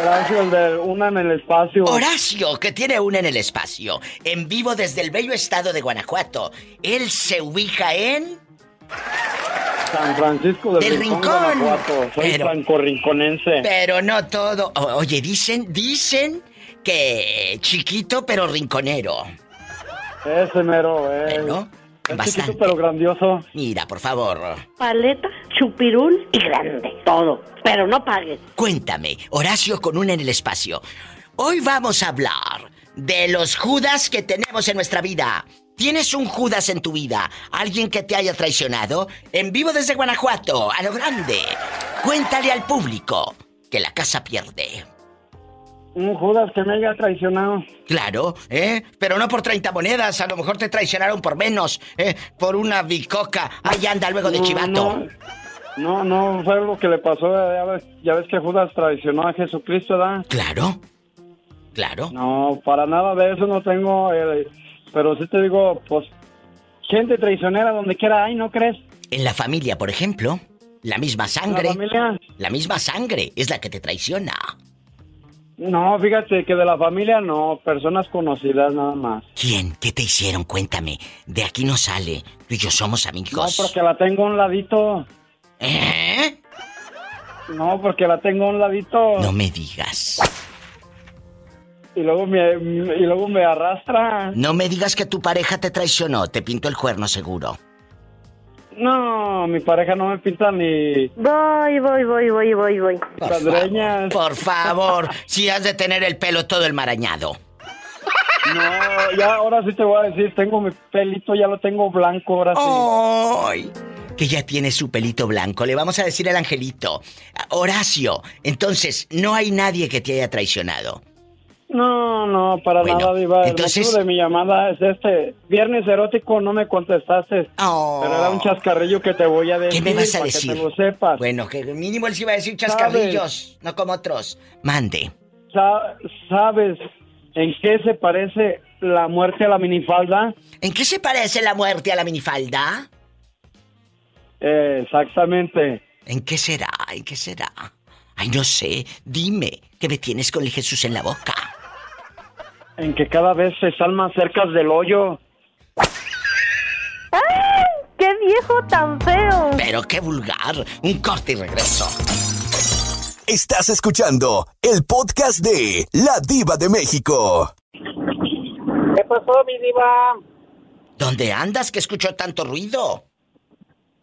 Horacio, el de Una en el Espacio. Horacio, que tiene una en el espacio. En vivo desde el bello estado de Guanajuato. Él se ubica en... San Francisco del, Rincón. Soy pero. Pero no todo. oye, dicen, dicen que chiquito pero rinconero. Ese mero, eh. Bueno, es chiquito pero grandioso. Mira, por favor. Paleta, chupirul y grande. Todo. Pero no pagues. Cuéntame, Horacio con una en el espacio. Hoy vamos a hablar de los Judas que tenemos en nuestra vida. ¿Tienes un Judas en tu vida? ¿Alguien que te haya traicionado? En vivo desde Guanajuato, a lo grande. Cuéntale al público que la casa pierde. Un Judas que me haya traicionado. Claro, ¿eh? Pero no por 30 monedas, a lo mejor te traicionaron por menos, ¿eh? Por una bicoca. Ahí anda luego de chivato. No, no, fue algo que le pasó. Ya ves, que Judas traicionó a Jesucristo, ¿verdad? Claro. Claro. No, para nada de eso no tengo. Eh, pero sí te digo, pues, gente traicionera donde quiera hay, ¿no crees? En la familia, por ejemplo, la misma sangre. ¿La familia? La misma sangre es la que te traiciona. No, fíjate que de la familia no, personas conocidas nada más. ¿Quién? ¿Qué te hicieron? Cuéntame. De aquí no sale. Tú y yo somos amigos. No, porque la tengo a un ladito. ¿Eh? No, porque la tengo a un ladito. No me digas. Y luego me, y luego me arrastra. No me digas que tu pareja te traicionó, te pintó el cuerno seguro. No, mi pareja no me pinta ni. Voy, voy, voy, voy, voy, voy. Por, por favor, si has de tener el pelo todo el marañado. No, ya ahora sí te voy a decir, tengo mi pelito, ya lo tengo blanco, ahora sí. Que ya tiene su pelito blanco. Le vamos a decir al angelito. Horacio, entonces, no hay nadie que te haya traicionado. No, no, para nada, Diva. Entonces... El de mi llamada es este. Viernes erótico, no me contestaste. Oh. Pero era un chascarrillo que te voy a decir. ¿Qué me vas a decir? Que te lo sepas. Bueno, que mínimo él sí iba a decir chascarrillos, no como otros. Mande. ¿Sabes en qué se parece la muerte a la minifalda? ¿En qué se parece la muerte a la minifalda? Eh, exactamente. ¿En qué será? ¿En qué será? Ay, no sé. Dime, que me tienes con el Jesús en la boca en que cada vez se están más cerca del hoyo. ¡Ay! ¡Qué viejo tan feo! Pero qué vulgar. Un corte y regreso. Estás escuchando el podcast de La Diva de México. ¿Qué pasó, mi diva? ¿Dónde andas que escucho tanto ruido?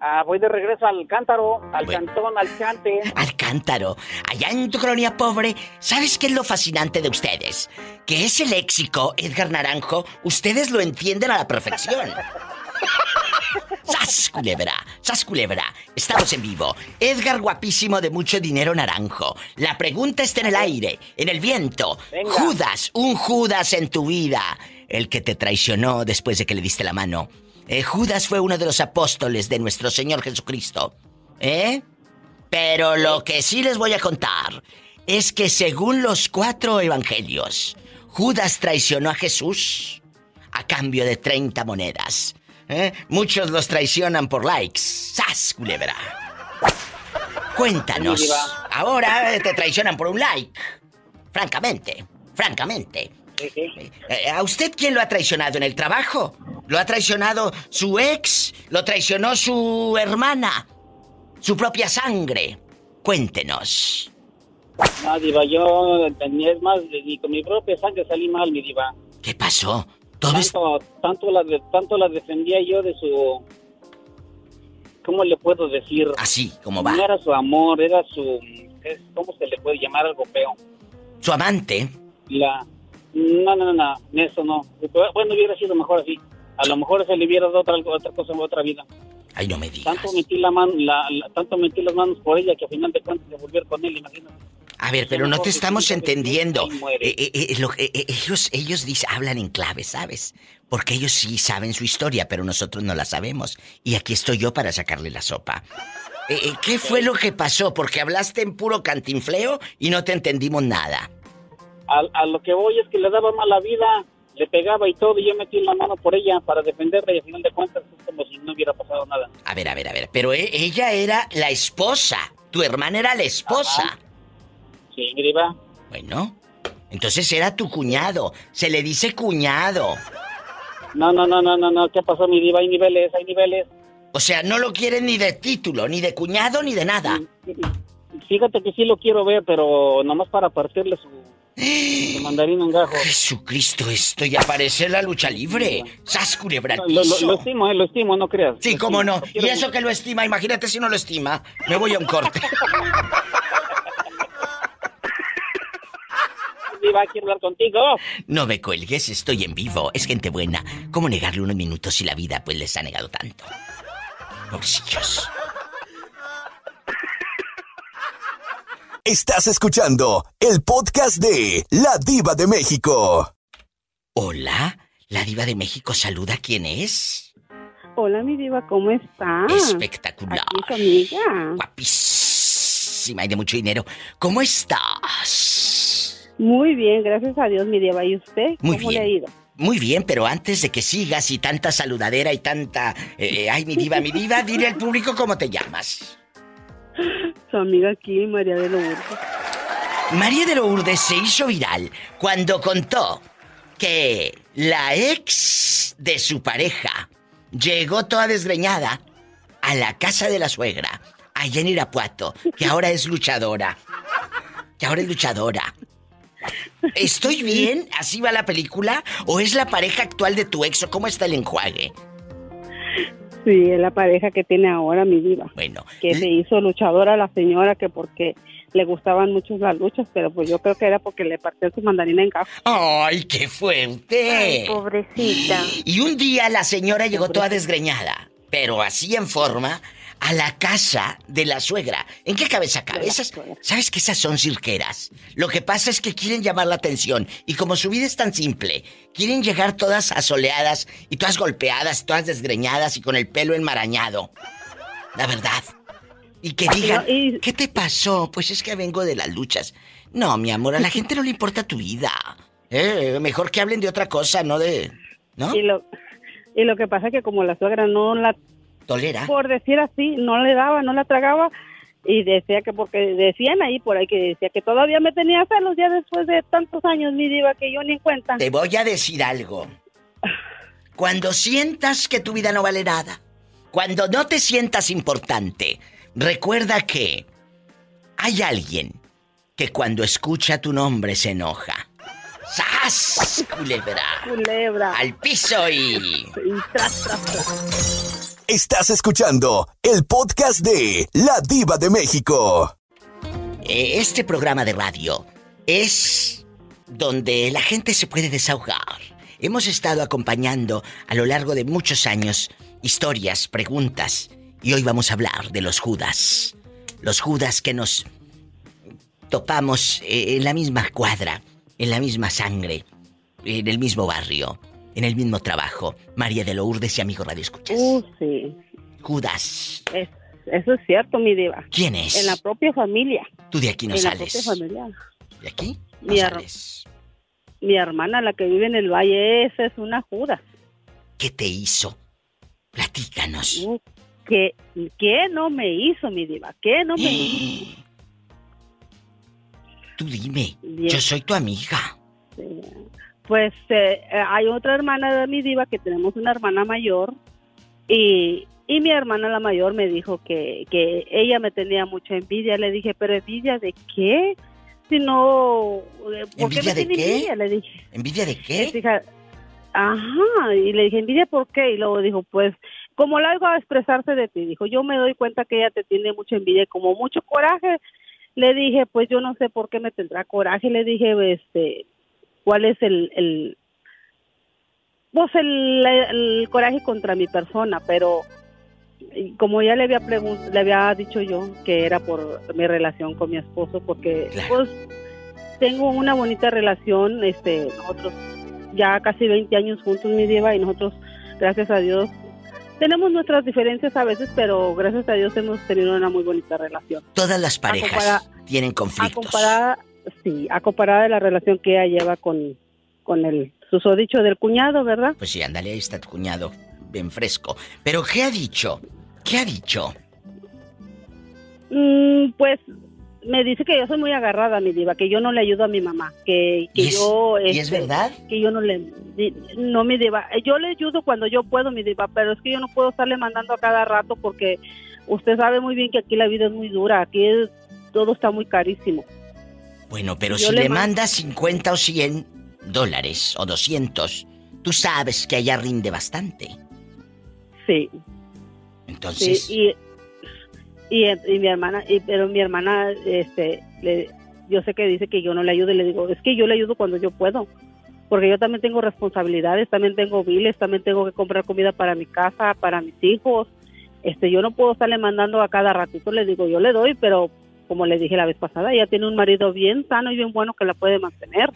Ah, voy de regreso al cántaro, al cantón, al chante. Al cántaro. Allá en tu colonia pobre, ¿sabes qué es lo fascinante de ustedes? Que ese léxico, Edgar Naranjo, ustedes lo entienden a la perfección. ¡Sas, culebra! ¡Sas, culebra! Estamos en vivo. Edgar guapísimo de mucho dinero naranjo. La pregunta está en el aire, en el viento. Judas, un Judas en tu vida. El que te traicionó después de que le diste la mano. Eh, Judas fue uno de los apóstoles de nuestro Señor Jesucristo. ¿Eh? Pero lo que sí les voy a contar es que según los cuatro evangelios, Judas traicionó a Jesús a cambio de 30 monedas. ¿Eh? Muchos los traicionan por likes. ¡Sas, culebra! Cuéntanos. Ahora te traicionan por un like. Francamente, francamente. Eh, ¿A usted quién lo ha traicionado en el trabajo? ¿Lo ha traicionado su ex? ¿Lo traicionó su hermana? ¿Su propia sangre? Cuéntenos. No, diva, yo es más, ni con mi propia sangre salí mal, mi diva. ¿Qué pasó? tanto, tanto, la tanto la defendía yo de su... ¿Cómo le puedo decir? Así, como va. No era su amor, era su... ¿Cómo se le puede llamar algo feo? ¿Su amante? La... No, no, no, no, eso no. Bueno, hubiera sido mejor así. A lo mejor se le hubiera dado otra, otra cosa en otra vida. Ay, no me digas. Tanto metí, la mano, la, tanto metí las manos por ella que al final de cuentas se volvió con él, imagínate. A ver, pero no te estamos entendiendo. Eh, eh, eh, ellos, ellos dicen, hablan en clave, ¿sabes? Porque ellos sí saben su historia, pero nosotros no la sabemos. Y aquí estoy yo para sacarle la sopa. ¿Qué fue lo que pasó? Porque hablaste en puro cantinfleo y no te entendimos nada. A, lo que voy es que le daba mala vida, le pegaba y todo, y yo metí la mano por ella para defenderla y al final de cuentas es como si no hubiera pasado nada. A ver, a ver, a ver, pero ella era la esposa, tu hermana era la esposa. Sí, Griba. Bueno, entonces era tu cuñado. Se le dice cuñado. No, no, no, no, no, no. ¿Qué pasó, mi diva? Hay niveles, hay niveles. O sea, no lo quieren ni de título, ni de cuñado, ni de nada. Fíjate que sí lo quiero ver, pero nomás para partirle su, su mandarín un gajo. Jesucristo, esto ya parece la lucha libre. ¡Sas, culebra lo, lo, estimo, eh, lo estimo, no creas. Sí, cómo no. Y eso que lo estima, imagínate si no lo estima. Me voy a un corte. Diva, quiero hablar contigo. No me cuelgues, estoy en vivo. Es gente buena. ¿Cómo negarle unos minutos si la vida pues les ha negado tanto? Bolsillos. Estás escuchando el podcast de La Diva de México. Hola, La Diva de México saluda. ¿Quién es? Hola, mi diva, ¿cómo estás? Espectacular. Aquí, amiga. Guapísima y de mucho dinero. ¿Cómo estás? Muy bien, gracias a Dios, mi diva. ¿Y usted? Muy ¿Cómo bien. le ha ido? Muy bien, pero antes de que sigas y tanta saludadera y tanta... Eh, ay, mi diva, mi diva, dile al público cómo te llamas. Su amiga aquí, María de Lourdes. María de Lourdes se hizo viral cuando contó que la ex de su pareja llegó toda desgreñada a la casa de la suegra, allá en Irapuato, que ahora es luchadora. Que ahora es luchadora. ¿Estoy bien? ¿Así va la película? ¿O es la pareja actual de tu ex o cómo está el enjuague? Sí, es la pareja que tiene ahora mi vida. Bueno. Que se hizo luchadora la señora que porque le gustaban mucho las luchas, pero pues yo creo que era porque le partió su mandarina en caja. ¡Ay, qué fuerte! Ay, pobrecita. Y un día la señora llegó toda desgreñada, pero así en forma, a la casa de la suegra. ¿En qué cabeza cabe? Esas, ¿Sabes que esas son cirqueras? Lo que pasa es que quieren llamar la atención y como su vida es tan simple, quieren llegar todas asoleadas y todas golpeadas, todas desgreñadas y con el pelo enmarañado. La verdad. Y que digan, ¿qué te pasó? Pues es que vengo de las luchas. No, mi amor, a la gente no le importa tu vida. Eh, mejor que hablen de otra cosa, no de... ¿No? Y lo, y lo que pasa es que como la suegra no la Tolera. Por decir así, no le daba, no la tragaba. Y decía que, porque decían ahí por ahí que decía que todavía me tenía celos ya después de tantos años, mi diva, que yo ni cuenta. Te voy a decir algo. Cuando sientas que tu vida no vale nada, cuando no te sientas importante, recuerda que hay alguien que cuando escucha tu nombre se enoja. ¡Sas! Culebra. Culebra. Al piso y. y tras, tras, tras. Estás escuchando el podcast de La Diva de México. Eh, Este programa de radio es donde la gente se puede desahogar. Hemos estado acompañando a lo largo de muchos años historias, preguntas, y hoy vamos a hablar de los Judas. Los Judas que nos topamos eh, en la misma cuadra, en la misma sangre, en el mismo barrio, en el mismo trabajo. María de Lourdes y amigo Radio Escuchas. Uh, sí. Judas. Es- eso es cierto, mi diva. ¿Quién es? En la propia familia. Tú de aquí no en sales. la propia familia. ¿De aquí? No Mi, sales. mi hermana, la que vive en el valle, esa es una juda. ¿Qué te hizo? Platícanos. ¿Qué, ¿Qué no me hizo, mi diva? ¿Qué no me hizo? Tú dime. Bien. Yo soy tu amiga. Pues eh, eh, hay otra hermana de mi diva que tenemos una hermana mayor y, y mi hermana la mayor me dijo que, que ella me tenía mucha envidia. Le dije, pero envidia de qué? Si no, eh, ¿por qué ¿Envidia me de tiene qué? envidia? Le dije. ¿Envidia de qué? Fija- ajá, y le dije, envidia, ¿por qué? Y luego dijo, pues, como la hago a expresarse de ti, dijo, yo me doy cuenta que ella te tiene mucha envidia y como mucho coraje. Le dije, pues yo no sé por qué me tendrá coraje. Le dije, este, ¿cuál es el, el pues el, el coraje contra mi persona? Pero como ya le había le había dicho yo que era por mi relación con mi esposo porque pues tengo una bonita relación este nosotros ya casi 20 años juntos mi diva y nosotros gracias a Dios tenemos nuestras diferencias a veces pero gracias a Dios hemos tenido una muy bonita relación todas las parejas tienen conflictos a comparada sí a comparada de la relación que ella lleva con con el susodicho del cuñado verdad pues sí ándale ahí está tu cuñado bien fresco. Pero ¿qué ha dicho? ¿Qué ha dicho? Mm, pues me dice que yo soy muy agarrada, mi diva, que yo no le ayudo a mi mamá, que, que yo... ¿Y es este, verdad? Que yo no le... No, mi diva, yo le ayudo cuando yo puedo, mi diva, pero es que yo no puedo estarle mandando a cada rato porque usted sabe muy bien que aquí la vida es muy dura, aquí todo está muy carísimo. Bueno, pero si le, manda 50 o 100 dólares o 200, tú sabes que allá rinde bastante. Sí. Entonces. y, y, mi hermana, y, pero mi hermana, este, le, yo sé que dice que yo no le ayudo y le digo, es que yo le ayudo cuando yo puedo. Porque yo también tengo responsabilidades, también tengo biles, también tengo que comprar comida para mi casa, para mis hijos. Este, yo no puedo estarle mandando a cada ratito, le digo, yo le doy, pero como le dije la vez pasada, ella tiene un marido bien sano y bien bueno que la puede mantener.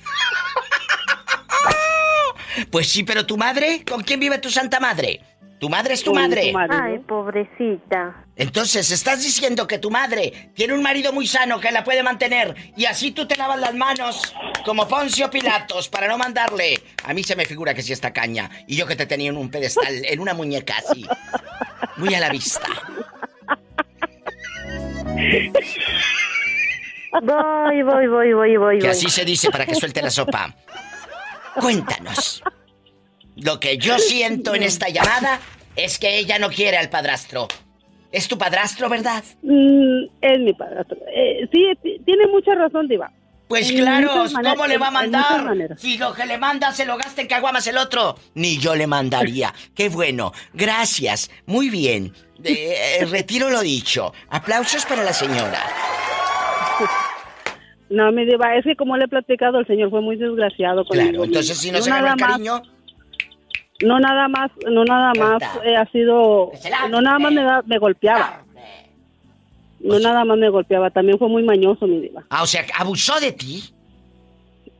Pues sí, pero tu madre, ¿con quién vive tu santa madre? Tu madre es tu madre. Ay, pobrecita. Entonces, estás diciendo que tu madre tiene un marido muy sano que la puede mantener y así tú te lavas las manos como Poncio Pilatos para no mandarle. A mí se me figura que sí está caña y yo que te tenía en un pedestal, en una muñeca así. Muy a la vista. Voy, voy, voy, voy, voy. Que así se dice para que suelte la sopa. Cuéntanos. Lo que yo siento en esta llamada es que ella no quiere al padrastro. ¿Es tu padrastro, verdad? Mm, es mi padrastro. Eh, sí, tiene mucha razón, Diva. Pues claro, ¿cómo le va a mandar? Si lo que le manda se lo gasta en caguamas el otro. Ni yo le mandaría. Qué bueno. Gracias. Muy bien. Eh, retiro lo dicho. Aplausos para la señora. No, mi diva, es que como le he platicado, el señor fue muy desgraciado conmigo. Claro, entonces si no se ganó el cariño... No nada más, no nada más eh, ha sido, no nada más me, me golpeaba. No nada más me golpeaba, también fue muy mañoso, mi diva. Ah, o sea, abusó de ti.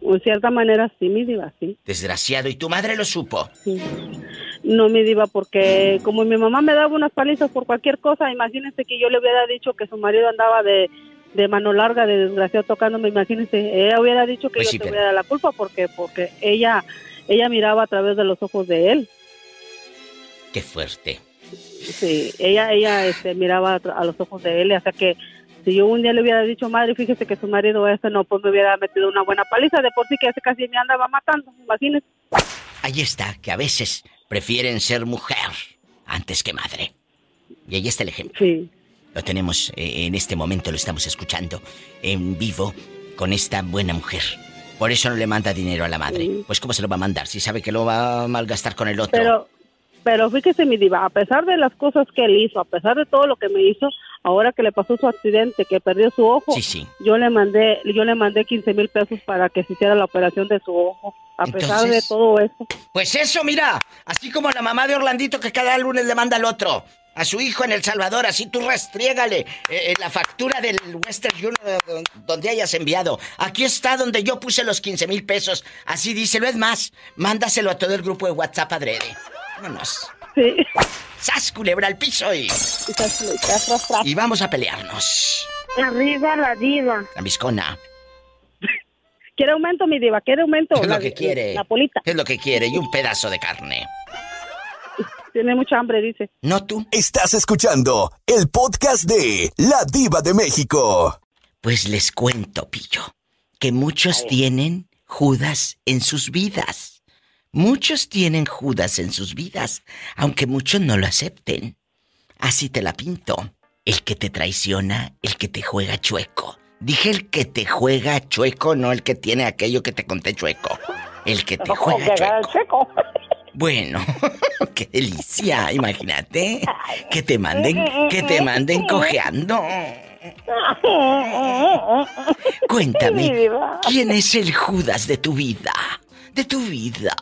En cierta manera sí, mi diva, sí. Desgraciado, ¿y tu madre lo supo? Sí. No, mi diva, porque como mi mamá me daba unas palizas por cualquier cosa, imagínense que yo le hubiera dicho que su marido andaba de, de mano larga, de desgraciado tocándome, imagínense, ella hubiera dicho que pues yo tuviera la culpa porque porque ella ella miraba a través de los ojos de él. Qué fuerte. Sí, ella, ella este, miraba a los ojos de él, o sea que si yo un día le hubiera dicho, madre, fíjese que su marido este no, pues me hubiera metido una buena paliza, de por sí que ese casi me andaba matando, imagínese. Ahí está, que a veces prefieren ser mujer antes que madre. Y ahí está el ejemplo. Sí. Lo tenemos eh, en este momento, lo estamos escuchando en vivo con esta buena mujer. Por eso no le manda dinero a la madre. Pues ¿cómo se lo va a mandar si sabe que lo va a malgastar con el otro? Pero, pero fíjese mi diva, a pesar de las cosas que él hizo, a pesar de todo lo que me hizo, ahora que le pasó su accidente, que perdió su ojo, yo le mandé, yo le mandé 15 mil pesos para que se hiciera la operación de su ojo. A pesar de todo eso. Pues eso, mira, así como la mamá de Orlandito que cada lunes le manda al otro a su hijo en El Salvador, así tú restriégale eh, eh, la factura del Western Union donde hayas enviado. Aquí está donde yo puse los 15 mil pesos. Así díselo, es más, mándaselo a todo el grupo de WhatsApp adrede. Vámonos. Sí. ¡Sas, culebra al piso y... Y vamos a pelearnos. Arriba la diva. La miscona. ¿Quiere aumento, mi diva? ¿Quiere aumento? ¿Qué es lo que quiere? La polita. ¿Qué es lo que quiere? Y un pedazo de carne. Tiene mucha hambre, dice. No tú. Estás escuchando el podcast de La Diva de México. Pues les cuento, Pillo, que muchos tienen Judas en sus vidas. Muchos tienen Judas en sus vidas, aunque muchos no lo acepten. Así te la pinto. El que te traiciona, el que te juega chueco. Dije el que te juega chueco, no el que tiene aquello que te conté chueco. El que te juega chueco. Bueno, qué delicia, imagínate. Que te manden, que te manden cojeando. Cuéntame, ¿quién es el Judas de tu vida? De tu vida.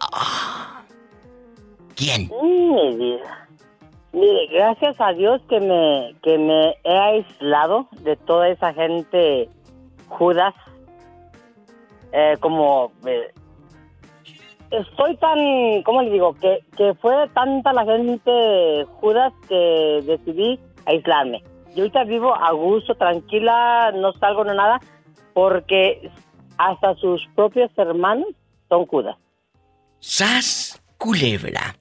¿Quién? Mi vida. Mire, gracias a Dios que me, que me he aislado de toda esa gente Judas. Eh, como eh, estoy tan, ¿cómo le digo? Que, que fue tanta la gente Judas que decidí aislarme. Yo ahorita vivo a gusto, tranquila, no salgo ni nada, porque hasta sus propios hermanos son Judas. ¡Sas! Culebra.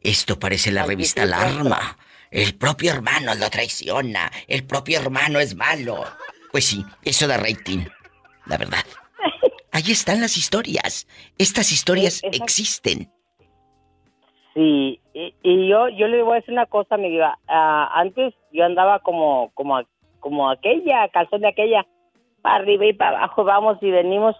Esto parece la revista Alarma. El propio hermano lo traiciona. El propio hermano es malo. Pues sí, eso da rating. La verdad. Ahí están las historias. Estas historias existen. Sí, y, yo yo le voy a decir una cosa, mi diva. Ah, antes yo andaba como como como aquella, calzón de aquella, para arriba y para abajo, vamos y venimos.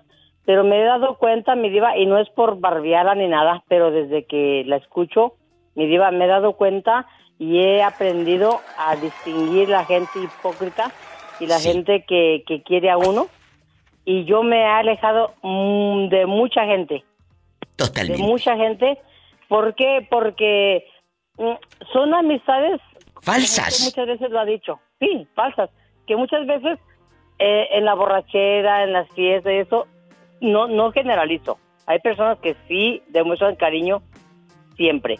Pero me he dado cuenta, mi diva, y no es por barbiarla ni nada, pero desde que la escucho, mi diva, me he dado cuenta y he aprendido a distinguir la gente hipócrita y la gente que, que quiere a uno. Y yo me he alejado mm, de mucha gente. Totalmente. De mucha gente. ¿Por qué? Porque mm, son amistades falsas. Muchas veces lo ha dicho. Sí, falsas. Que muchas veces eh, en la borrachera, en las fiestas, eso, no, no generalizo. Hay personas que sí demuestran cariño siempre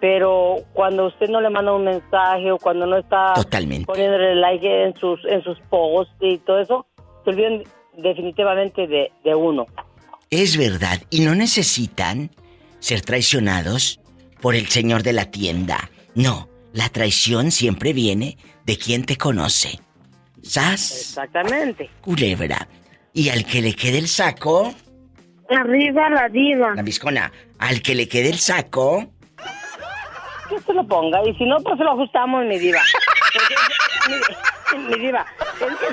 pero cuando usted no le manda un mensaje o cuando no está Totalmente. poniéndole like en sus en sus posts y todo eso, se olvidan definitivamente de, de uno. Es verdad, y no necesitan ser traicionados por el señor de la tienda. No, la traición siempre viene de quien te conoce. ¿Sas? Exactamente. Culebra. Y al que le quede el saco. Arriba la diva. La viscona. Al que le quede el saco que se lo ponga y si no, pues lo ajustamos, mi diva. mi, diva,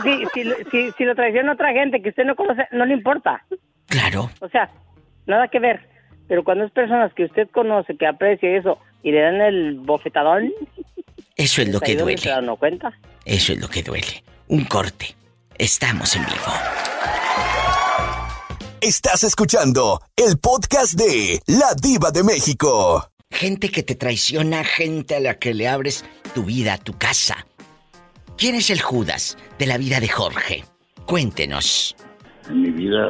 si, si, si, lo traiciona otra gente que usted no conoce, no le importa. Claro. O sea, nada que ver. Pero cuando es personas que usted conoce, que aprecia eso, y le dan el bofetadón... Eso es lo que duele. Se cuenta. Eso es lo que duele. Un corte. Estamos en vivo. Estás escuchando el podcast de La Diva de México. Gente que te traiciona, gente a la que le abres tu vida, tu casa. ¿Quién es el Judas de la vida de Jorge? Cuéntenos. En mi vida,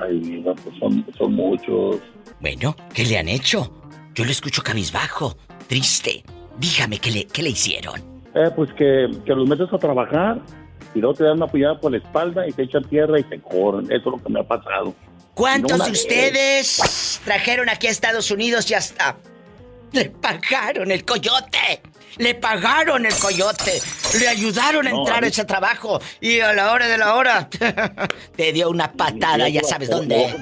ay, pues son, muchos. Bueno, ¿qué le han hecho? Yo lo escucho cabizbajo, triste. Dígame, ¿qué le, qué le hicieron? Eh, pues que, que los metes a trabajar y luego te dan una apoyada por la espalda y te echan tierra y te corren. Eso es lo que me ha pasado. ¿Cuántos de ustedes trajeron aquí a Estados Unidos y hasta le pagaron el coyote. Le pagaron el coyote. Le ayudaron a entrar a ese trabajo. Y a la hora de la hora te dio una patada, ya sabes dónde.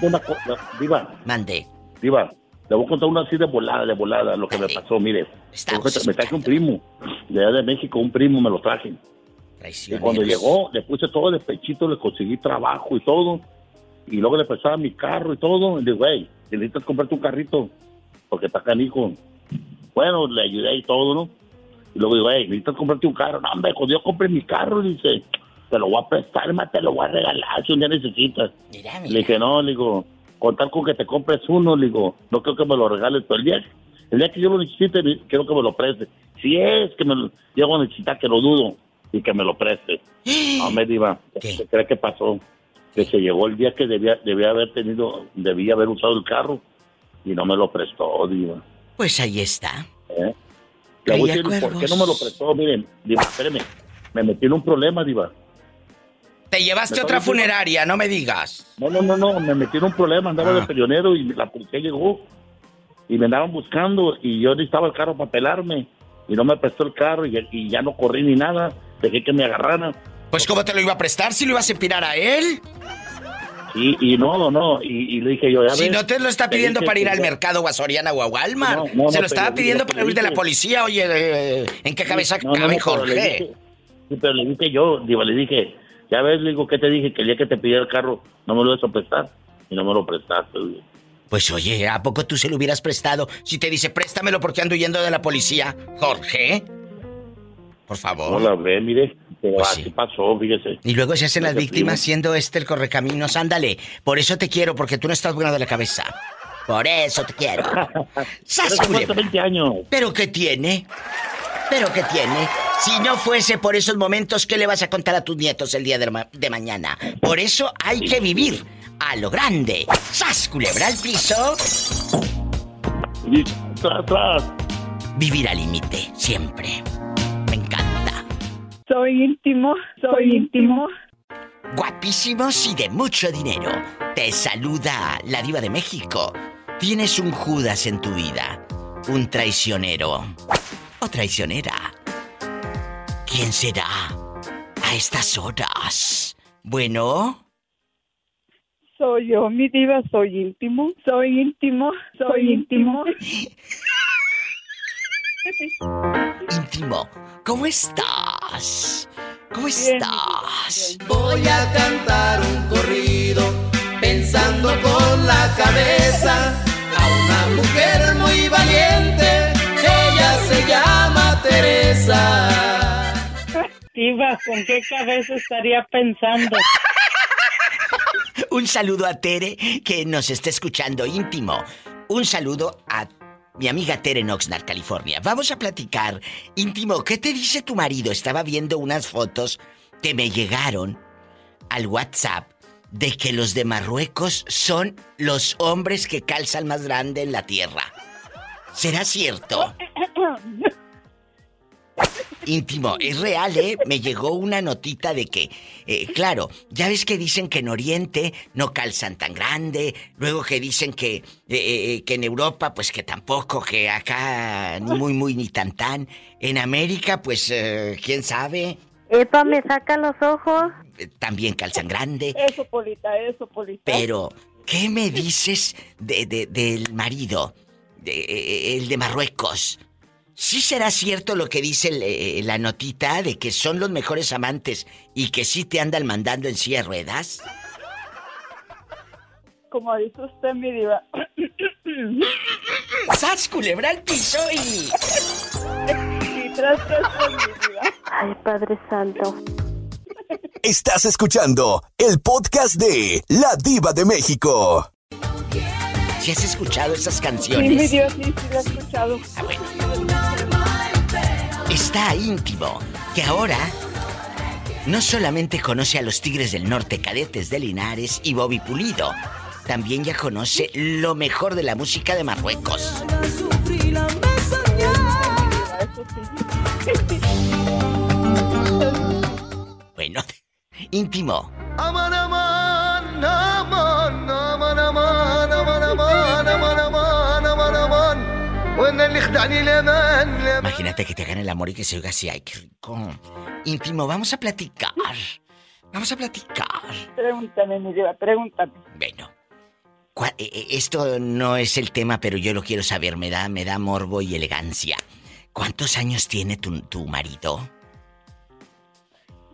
Diva. Mande. Diva, le voy a contar una así de volada, de volada, lo que me pasó. Mire, me traje un primo. De allá de México, un primo me lo traje. Y cuando llegó, le puse todo de pechito, le conseguí trabajo y todo. Y luego le prestaba mi carro y todo. Y le digo, güey, necesitas comprarte un carrito. Porque está hijo bueno, le ayudé y todo, ¿no? Y luego digo, hey, necesitas comprarte un carro. No, hombre, cuando yo compré mi carro, dice, te lo voy a prestar, más te lo voy a regalar si un día necesitas. Le dije, no, le digo, contar con que te compres uno, le digo, no creo que me lo regales todo el día. El día que yo lo necesite, quiero que me lo preste. Si es que me lo llego a necesitar, que lo dudo, y que me lo preste. No me diga, ¿qué cree que pasó? Que se llegó el día que debía, debía haber tenido, debía haber usado el carro, y no me lo prestó, diva. Pues ahí está. ¿Eh? ¿Por qué no me lo prestó? Miren, Diva, espéreme. Me metí en un problema, Diva. Te llevaste otra funeraria, no me digas. No, no, no, no. Me metí en un problema. Andaba de ah. peleonero y la policía llegó. Y me andaban buscando y yo necesitaba el carro para pelarme. Y no me prestó el carro y, ya no corrí ni nada. Dejé que me agarraran. Pues, ¿cómo te lo iba a prestar si lo ibas a empinar a él? Y, no, no, y, le dije yo, ya Si no te lo está pidiendo para ir al mercado o a Soriana o a Walmart, se lo estaba pidiendo para huir de la policía, oye, eh, ¿en qué cabeza cabe Jorge? sí, pero le dije yo, digo, le dije, ya ves, le digo, ¿qué te dije? Que el día que te pidiera el carro no me lo ibas a prestar, y no me lo prestaste, Pues oye, ¿a poco tú se lo hubieras prestado si te dice préstamelo porque ando huyendo de la policía? Jorge. Por favor. Hola, ve, mire. Pero pues pasó, fíjese. Y luego se hacen las víctimas siendo este el correcaminos. Ándale. Por eso te quiero, porque tú no estás bueno de la cabeza. Por eso te quiero. Pero 20 años. ¿Pero qué tiene? ¿Pero qué tiene? Si no fuese por esos momentos, ¿qué le vas a contar a tus nietos el día de, mañana? Por eso hay que vivir a lo grande. ¡Sas, culebra al piso! Y tras, Vivir al límite, siempre. Soy íntimo, soy íntimo. Guapísimos y de mucho dinero. Te saluda la diva de México. Tienes un Judas en tu vida. Un traicionero. O traicionera. ¿Quién será? A estas horas. Bueno. Soy yo, mi diva, soy íntimo, soy íntimo, soy íntimo. íntimo, ¿cómo estás? ¿Cómo estás? Voy a cantar un corrido pensando con la cabeza a una mujer muy valiente. Ella se llama Teresa. Diva, ¿con qué cabeza estaría pensando? Un saludo a Tere, que nos está escuchando íntimo. Un saludo a mi amiga Tere en Oxnard, California. Vamos a platicar. Íntimo, ¿qué te dice tu marido? Estaba viendo unas fotos que me llegaron al WhatsApp de que los de Marruecos son los hombres que calzan más grande en la tierra. ¿Será cierto? íntimo. Es real, ¿eh? Me llegó una notita de que, eh, claro, ya ves que dicen que en Oriente no calzan tan grande, luego que dicen que, eh, eh, que en Europa, pues que tampoco, que acá ni muy, muy, ni tan, tan. En América, pues, quién sabe. Epa, me saca los ojos. También calzan grande. Eso, Polita, eso, Polita. Pero, ¿qué me dices de, de del marido? De, el de Marruecos. ¿Sí será cierto lo que dice eh, la notita de que son los mejores amantes y que sí te andan mandando en silla de ruedas? Como dice usted, mi diva. ¡Sas, culebra al piso y... tras, tras, mi diva. Ay, Padre Santo. Estás escuchando el podcast de La Diva de México. ¿Sí has escuchado esas canciones? Sí, mi Dios, sí, sí, lo he escuchado. Ah, bueno. Está íntimo, que ahora no solamente conoce a los Tigres del Norte, Cadetes de Linares y Bobby Pulido, también ya conoce lo mejor de la música de Marruecos. Bueno, íntimo. Imagínate que te hagan el amor y que se oiga así, ay, qué rico. Íntimo, vamos a platicar. Vamos a platicar. Pregúntame, mi diva, pregúntame. Bueno. E, e, esto no es el tema, pero yo lo quiero saber. Me da, me da morbo y elegancia. ¿Cuántos años tiene tu, tu marido?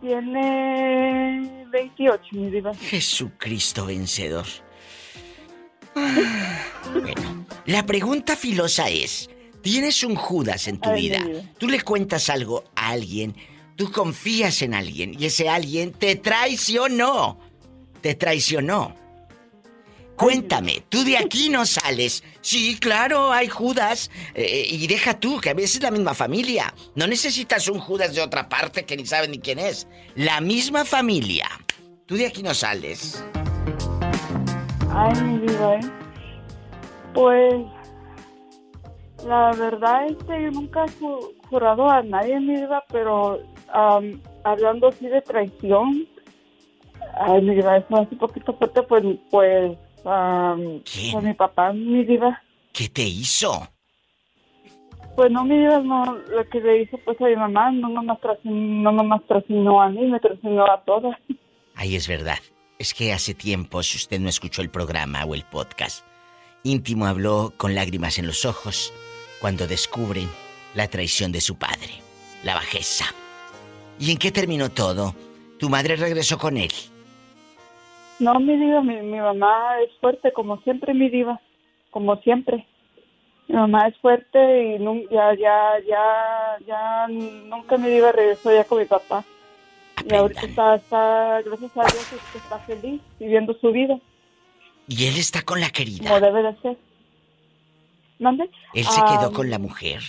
Tiene 28, mi diva. Jesucristo vencedor. Bueno, la pregunta filosa es, tienes un Judas en tu vida, tú le cuentas algo a alguien, tú confías en alguien y ese alguien te traicionó, te traicionó. Cuéntame, tú de aquí no sales. Sí, claro, hay Judas. Eh, y deja tú, que a veces es la misma familia. No necesitas un Judas de otra parte que ni sabe ni quién es. La misma familia. Tú de aquí no sales. Ay, mi vida, ¿eh? Pues, la verdad es que yo nunca he jurado a nadie en mi vida, pero hablando así de traición, ay, mi vida, eso hace poquito fuerte, pues, pues, con mi papá, mi vida. ¿Qué te hizo? Pues no, mi vida, no, lo que le hizo pues a mi mamá, no nomás no traicionó a mí, me traicionó a todas. Ay, es verdad. Es que hace tiempo, si usted no escuchó el programa o el podcast, Íntimo habló con lágrimas en los ojos cuando descubren la traición de su padre, la bajeza. ¿Y en qué terminó todo? ¿Tu madre regresó con él? No, mi diva, mi, mamá es fuerte, como siempre, mi diva. como siempre. Mi mamá es fuerte y ya, ya, ya, ya nunca me iba a regresar ya con mi papá. Y ahorita está, está, gracias a Dios, está feliz viviendo su vida. ¿Y él está con la querida? Como debe de ser. ¿Dónde? ¿Él se quedó con la mujer?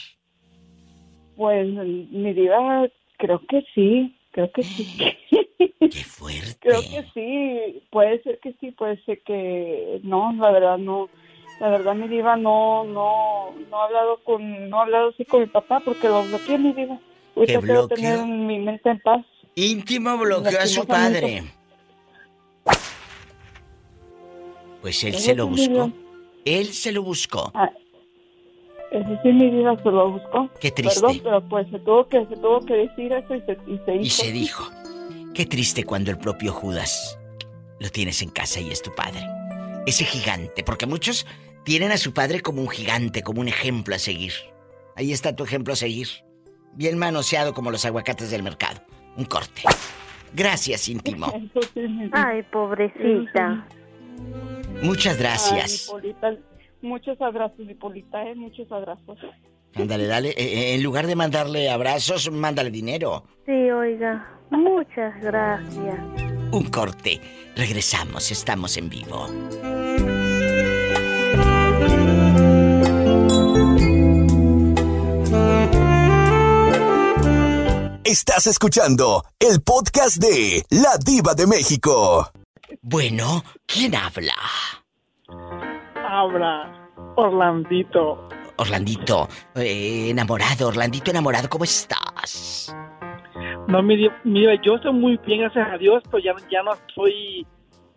Pues mi vida, creo que sí, creo que sí. ¡Qué fuerte! Creo que sí, puede ser que sí, puede ser que no, la verdad no. La verdad mi diva no, no, no ha hablado con, no ha hablado así con mi papá porque lo bloqueé mi diva. Ahorita quiero tener mi mente en paz. Íntimo bloqueó a su padre. Pues él se lo buscó. Él se lo buscó. Ah, ese sí mi vida se lo buscó. Qué triste. Perdón, pero pues se tuvo que, se tuvo que decir eso y se, y se hizo. Y se dijo. Qué triste cuando el propio Judas lo tienes en casa y es tu padre. Ese gigante, porque muchos tienen a su padre como un gigante, como un ejemplo a seguir. Ahí está tu ejemplo a seguir. Bien manoseado como los aguacates del mercado. Un corte. Gracias, íntimo. Ay, pobrecita. Muchas gracias. Muchos abrazos, Hipólita, ¿eh? Muchos abrazos. Ándale, dale. Eh, eh, en lugar de mandarle abrazos, mándale dinero. Sí, oiga. Muchas gracias. Un corte. Regresamos, estamos en vivo. Estás escuchando el podcast de La Diva de México. Bueno, ¿quién habla? Habla Orlandito. Orlandito, eh, enamorado, Orlandito enamorado, ¿cómo estás? No, mira, yo estoy muy bien, gracias a Dios, pero ya, ya no estoy,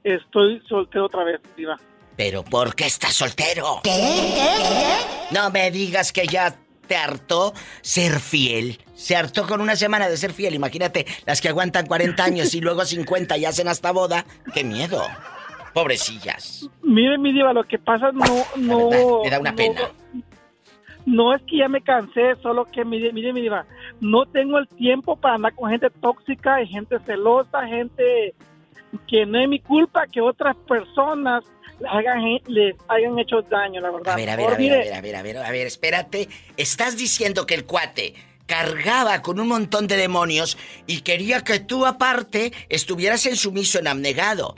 estoy soltero otra vez, diva. ¿Pero por qué estás soltero? ¿Qué? ¿Qué? No me digas que ya te hartó ser fiel. Se hartó con una semana de ser fiel. Imagínate, las que aguantan 40 años y luego 50 y hacen hasta boda. ¡Qué miedo! Pobrecillas. Mire, mi diva, lo que pasa no... no me da una pena. No es que ya me cansé, solo que, mire, mire, mi diva, no tengo el tiempo para andar con gente tóxica y gente celosa, gente que no es mi culpa que otras personas hagan, les hayan hecho daño, la verdad. A ver, a ver, a ver, a ver, a ver, a ver, a ver, espérate. Estás diciendo que el cuate cargaba con un montón de demonios y quería que tú aparte estuvieras en sumiso, en abnegado.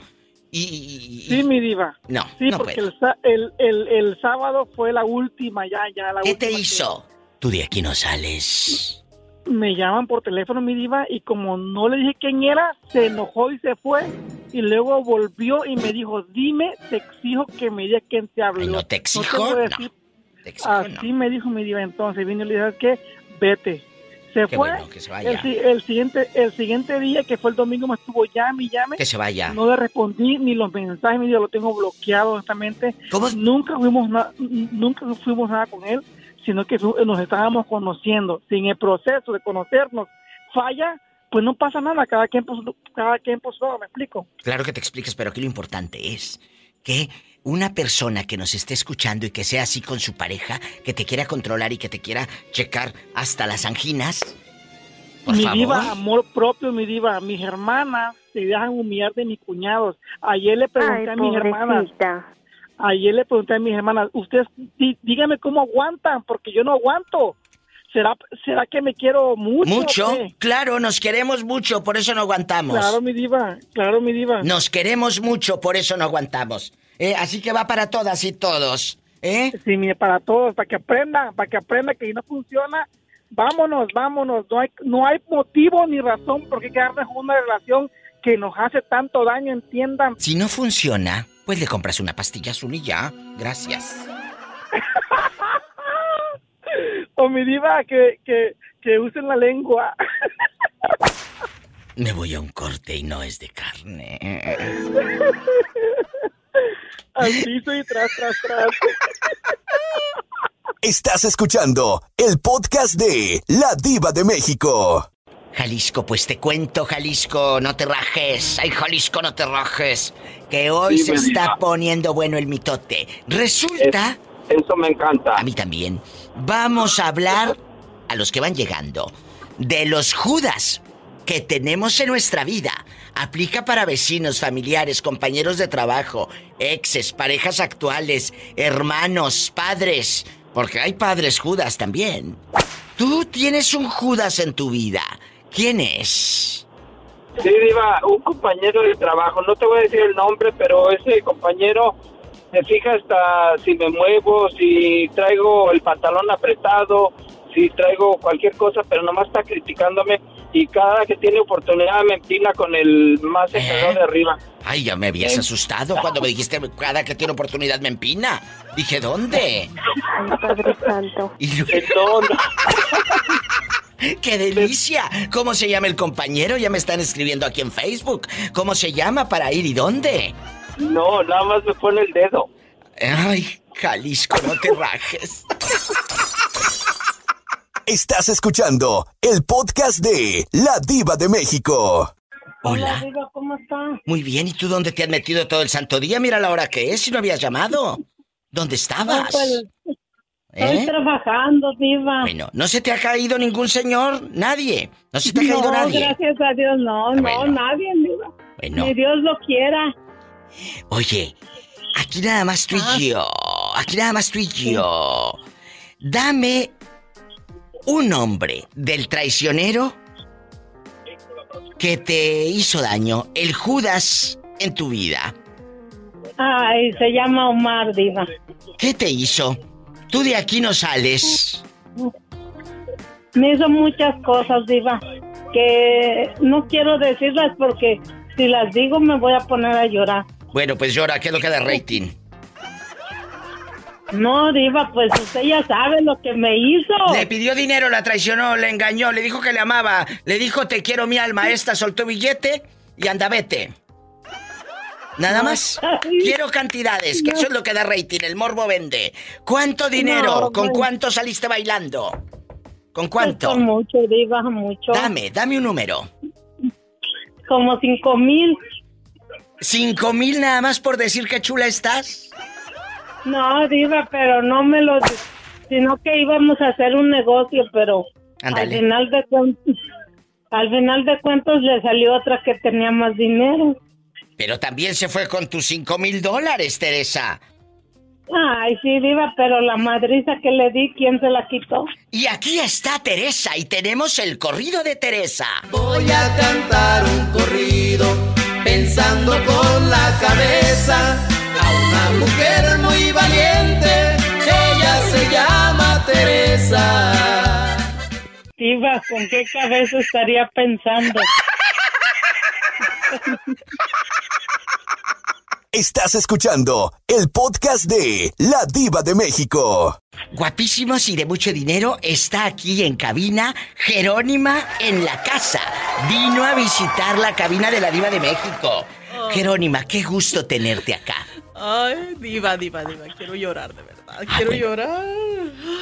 Y, Sí, mi diva. No, sí, porque el, el, el, sábado fue la última, ya, ya. La ¿Qué te hizo? Tú de aquí no sales me llaman por teléfono mi diva y como no le dije quién era, se enojó y se fue. Y luego volvió y me dijo, dime, te exijo que me diga quién te habló. no te exijo, Así me dijo mi diva entonces. Vino y le dije, que vete. Se fue. El, siguiente, el siguiente día, que fue el domingo, me estuvo llame y llame. Que se vaya. No le respondí ni los mensajes, mi diva, lo tengo bloqueado honestamente. Nunca fuimos, nunca fuimos nada con él sino que nos estábamos conociendo. sin el proceso de conocernos falla, pues no pasa nada, cada quien por, cada quien por su ¿me explico? Claro que te expliques, pero aquí lo importante es que una persona que nos esté escuchando y que sea así con su pareja, que te quiera controlar y que te quiera checar hasta las anginas. mi diva, amor propio, mi diva. Mis hermanas se dejan humillar de mis cuñados. Ayer le pregunté a mis hermanas. Ayer le pregunté a mis hermanas, ustedes díganme cómo aguantan, porque yo no aguanto. ¿Será, ¿Será que me quiero mucho? ¿Mucho? Claro, nos queremos mucho, por eso no aguantamos. Claro, mi diva, claro, mi diva. Nos queremos mucho, por eso no aguantamos. Eh, así que va para todas y todos. ¿Eh? Sí, mire, para todos, para que aprendan, para que aprendan que si no funciona, vámonos, vámonos. No hay, no hay motivo ni razón por qué quedarnos en una relación que nos hace tanto daño, entiendan. Si no funciona, pues le compras una pastilla azul y ya. Gracias. o mi diva, que, que, que usen la lengua. Me voy a un corte y no es de carne. Al piso y tras, tras, tras. Estás escuchando el podcast de La Diva de México. Jalisco, pues te cuento, Jalisco, no te rajes. Ay, Jalisco, no te rajes. Que hoy se está poniendo bueno el mitote. Resulta. eso me encanta. A mí también. Vamos a hablar a los que van llegando de los Judas que tenemos en nuestra vida. Aplica para vecinos, familiares, compañeros de trabajo, exes, parejas actuales, hermanos, padres. Porque hay padres Judas también. Tú tienes un Judas en tu vida. ¿Quién es? Sí, Diva, un compañero de trabajo. No te voy a decir el nombre, pero ese compañero se fija hasta si me muevo, si traigo el pantalón apretado, si traigo cualquier cosa, pero nomás está criticándome y cada que tiene oportunidad me empina con el más encargado ¿Eh? de arriba. Ay, ya me habías asustado cuando me dijiste cada que tiene oportunidad me empina. Dije, ¿dónde? Ay, Padre Santo. Y ¡Qué delicia! ¿Cómo se llama el compañero? Ya me están escribiendo aquí en Facebook. ¿Cómo se llama para ir y dónde? No, nada más me pone el dedo. Ay, Jalisco, no te rajes. Estás escuchando el podcast de La Diva de México. Hola. Diva, ¿cómo estás? Muy bien, ¿y tú dónde te has metido todo el santo día? Mira la hora que es, si no habías llamado. ¿Dónde estabas? Pues, estoy ¿Eh? trabajando, Diva. Bueno, ¿no se te ha caído ningún señor? Nadie. ¿No se te ha caído nadie? gracias a Dios, no, no, nadie, Diva. Bueno. Ni Dios lo quiera. Oye, aquí nada más tú y ah. yo. Aquí nada más tú y yo. Dame un nombre del traicionero que te hizo daño, el Judas en tu vida. Ay, se llama Omar, Diva. ¿Qué te hizo? Tú de aquí no sales. Me hizo muchas cosas, Diva, que no quiero decirlas porque si las digo me voy a poner a llorar. Bueno, pues llora, ¿qué es lo que da rating? No, Diva, pues usted ya sabe lo que me hizo. Le pidió dinero, la traicionó, le engañó, le dijo que le amaba, le dijo te quiero mi alma, esta soltó billete y anda vete. Nada más. Quiero cantidades, que eso es lo que da rating, el morbo vende. ¿Cuánto dinero? ¿Con pues. cuánto saliste bailando? ¿Con cuánto? con mucho, Diva, mucho. Dame, dame un número. Como cinco mil. ¿Cinco mil nada más por decir que chula estás? No, Diva, pero no me lo... Sino que íbamos a hacer un negocio, pero al final de cuentos... Al final de cuentos le salió otra que tenía más dinero. Pero también se fue con tus cinco mil dólares, Teresa. Ay, sí, Diva, pero la madriza que le di, ¿quién se la quitó? Y aquí está Teresa y tenemos el corrido de Teresa. Voy a cantar un corrido pensando con la cabeza a una mujer muy valiente. Ella se llama Teresa. Diva, ¿con qué cabeza estaría pensando? Estás escuchando el podcast de La Diva de México. Guapísimos y de mucho dinero está aquí en cabina Jerónima en la casa. Vino a visitar la cabina de la Diva de México. Oh. Jerónima, qué gusto tenerte acá. Ay, diva, diva, diva, quiero llorar de verdad, ah, quiero llorar.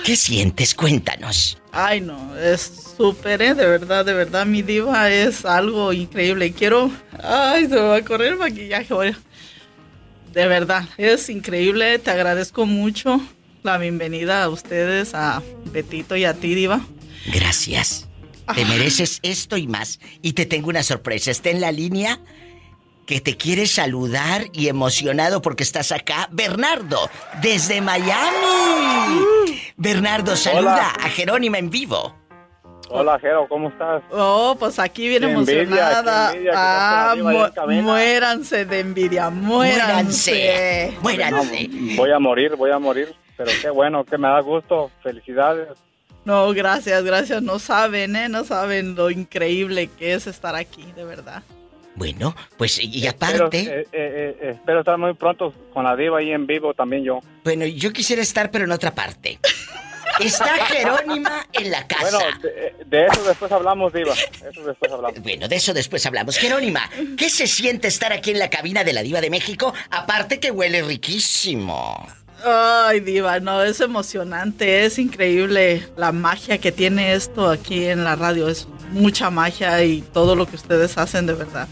¿Qué sientes? Cuéntanos. Ay, no, es súper, ¿eh? de verdad, de verdad, mi diva es algo increíble. Quiero, ay, se me va a correr el maquillaje, De verdad, es increíble, te agradezco mucho la bienvenida a ustedes, a Betito y a ti, diva. Gracias. Te mereces esto y más. Y te tengo una sorpresa. Está en la línea que te quiere saludar y emocionado porque estás acá, Bernardo, desde Miami. Bernardo, saluda a Jerónima en vivo. Hola, Jero, ¿cómo estás? Oh, pues aquí bien emocionada. ah, muéranse de envidia, muéranse. Muéranse. voy a morir, voy a morir. Pero qué bueno, que me da gusto. Felicidades. No, gracias, gracias. No saben, ¿eh? No saben lo increíble que es estar aquí, de verdad. Bueno, pues y aparte... Eh, eh, eh, espero, estar muy pronto con la diva ahí en vivo también yo. Bueno, yo quisiera estar pero en otra parte. Está Jerónima en la casa. Bueno, de, eso después hablamos, Diva. Eso después hablamos. Bueno, de eso después hablamos. Jerónima, ¿qué se siente estar aquí en la cabina de la Diva de México? Aparte que huele riquísimo. Ay, Diva, no, es emocionante, es increíble la magia que tiene esto aquí en la radio. Es mucha magia y todo lo que ustedes hacen de verdad.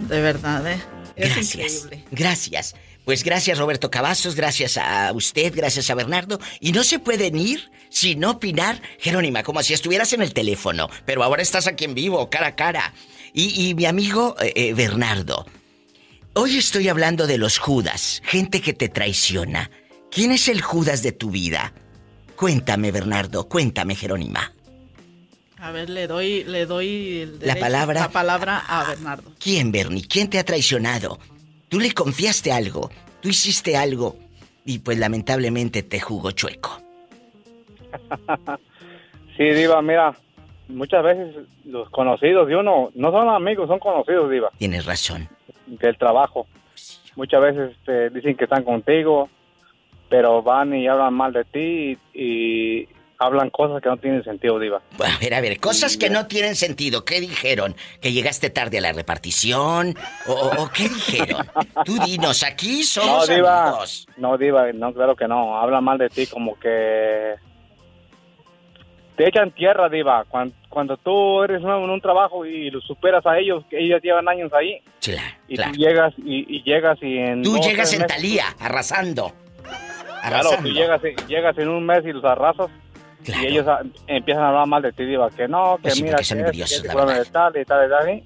De verdad, ¿eh? gracias. Gracias. Pues gracias Roberto Cavazos, gracias a usted, gracias a Bernardo. Y no se pueden ir sin opinar, Jerónima, como si estuvieras en el teléfono. Pero ahora estás aquí en vivo, cara a cara. Y, mi amigo eh, eh, Bernardo, hoy estoy hablando de los Judas, gente que te traiciona. ¿Quién es el Judas de tu vida? Cuéntame, Bernardo, cuéntame, Jerónima. A ver, le doy, le doy la palabra, la palabra a Bernardo. ¿Quién, Bernie? ¿Quién te ha traicionado? Tú le confiaste algo, tú hiciste algo y pues lamentablemente te jugó chueco. sí, Diva, mira, muchas veces los conocidos de uno no son amigos, son conocidos, Diva. Tienes razón. Del trabajo. Muchas veces te este, dicen que están contigo, pero van y hablan mal de ti y, hablan cosas que no tienen sentido, Diva. A ver, a ver, cosas que no tienen sentido. ¿Qué dijeron? ¿Que llegaste tarde a la repartición? ¿O, qué dijeron? Tú dinos, aquí somos no, diva, amigos. No, Diva, no, claro que no. Hablan mal de ti como que... Te echan tierra, Diva. Cuando, tú eres nuevo en un trabajo y lo superas a ellos, que ellos llevan años ahí. Claro, y tú llegas y, llegas y en... Tú llegas en Talía, arrasando. Claro, tú llegas, llegas en un mes y los arrasas y ellos empiezan a hablar mal de ti, digo, que no, que pues mira, que son envidiosos, que, de tal y tal y tal.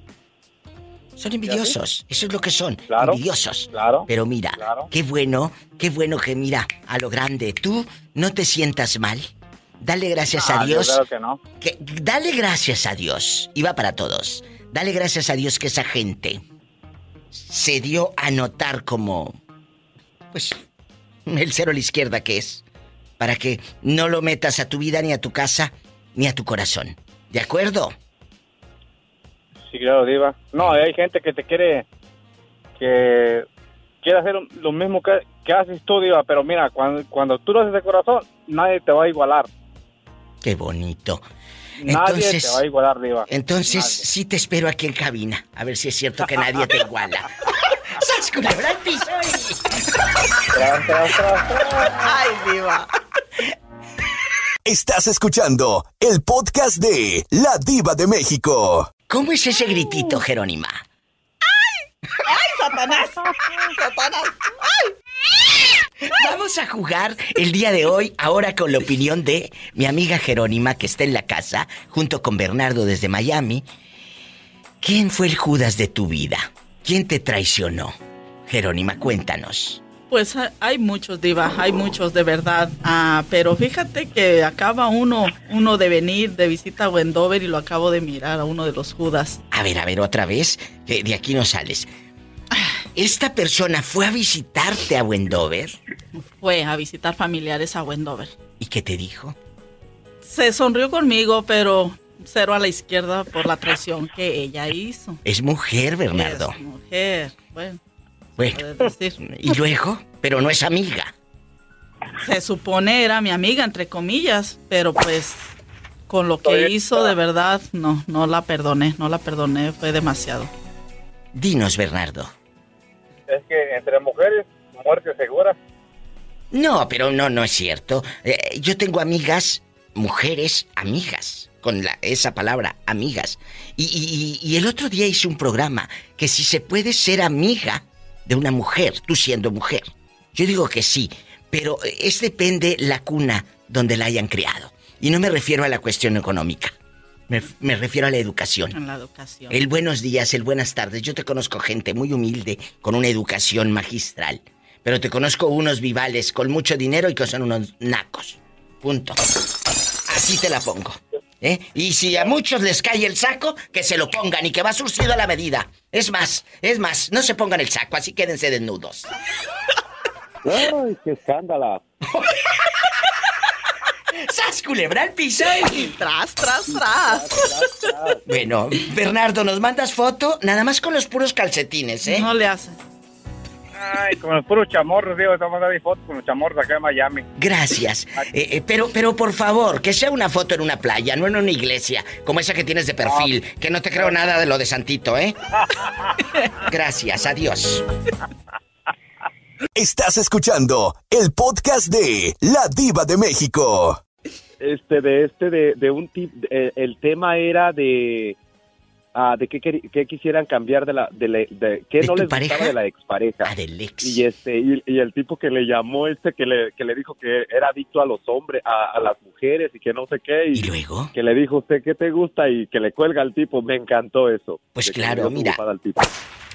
Son envidiosos, eso es lo que son, envidiosos. Claro. Pero mira, qué bueno, qué bueno que mira a lo grande. Tú no te sientas mal. Dale gracias a Dios. Yo que no. Que, dale gracias a Dios. Y va para todos. Dale gracias a Dios que esa gente se dio a notar como. Pues. El cero a la izquierda que es para que no lo metas a tu vida, ni a tu casa, ni a tu corazón. ¿De acuerdo? Sí, claro, Diva. No, hay gente que te quiere. que quiere hacer lo mismo que, haces tú, Diva, pero mira, cuando, cuando tú lo haces de corazón, nadie te va a igualar. Qué bonito. Nadie te va a igualar, Diva. Entonces, sí te espero aquí en cabina, a ver si es cierto que nadie te iguala. ¡Sas culebra piso! ¡Ay, Diva! Estás escuchando el podcast de La Diva de México. ¿Cómo es ese gritito, Jerónima? ¡Ay! ¡Ay, Satanás! ¡Satanás! ¡Ay! Vamos a jugar el día de hoy, ahora con la opinión de mi amiga Jerónima, que está en la casa, junto con Bernardo desde Miami. ¿Quién fue el Judas de tu vida? ¿Quién te traicionó? Jerónima, cuéntanos. Pues hay muchos, Diva, hay muchos de verdad. Ah, pero fíjate que acaba uno, uno de venir de visita a Wendover y lo acabo de mirar a uno de los Judas. A ver, a ver, otra vez, que de aquí no sales. ¿Esta persona fue a visitarte a Wendover? Fue a visitar familiares a Wendover. ¿Y qué te dijo? Se sonrió conmigo, pero cero a la izquierda por la traición que ella hizo. Es mujer, Bernardo. Es mujer, bueno. Bueno, y luego, pero no es amiga. Se supone era mi amiga, entre comillas, pero pues con lo que hizo de verdad, no, no la perdoné, no la perdoné, fue demasiado. Dinos, Bernardo. Es que entre mujeres, muerte segura. No, pero no, no es cierto. Eh, yo tengo amigas, mujeres, amigas, con la, esa palabra, amigas. Y, y el otro día hice un programa que si se puede ser amiga de una mujer, tú siendo mujer. Yo digo que sí, pero es depende la cuna donde la hayan criado. Y no me refiero a la cuestión económica. Me, refiero a la educación. En la educación. El buenos días, el buenas tardes. Yo te conozco gente muy humilde, con una educación magistral. Pero te conozco unos vivales con mucho dinero y que son unos nacos. Punto. Así te la pongo. ¿Eh? Y si a muchos les cae el saco, que se lo pongan y que va surcido a la medida. Es más, es más, no se pongan el saco, así quédense desnudos. ¡Ay, qué escándalo! ¡Sas culebra al piso! Y tras, tras, tras. Bueno, Bernardo, ¿nos mandas foto? Nada más con los puros calcetines, ¿eh? No le hace. Ay, con los puros chamorros, digo, estamos dando fotos con los chamorros acá en Miami. Gracias. Eh, eh, pero, pero por favor, que sea una foto en una playa, no en una iglesia, como esa que tienes de perfil, que no te creo nada de lo de Santito, ¿eh? Gracias, adiós. Estás escuchando el podcast de La Diva de México. Este, de este, de, de un tip, el tema era de Ah, de qué, qué, quisieran cambiar de la de, de, qué no les gustaba de la expareja. Ah, del ex. y este y, el tipo que le llamó este que le, que le dijo que era adicto a los hombres a, las mujeres y que no sé qué y, luego que le dijo usted qué te gusta y que le cuelga al tipo. Me encantó eso. Pues claro mira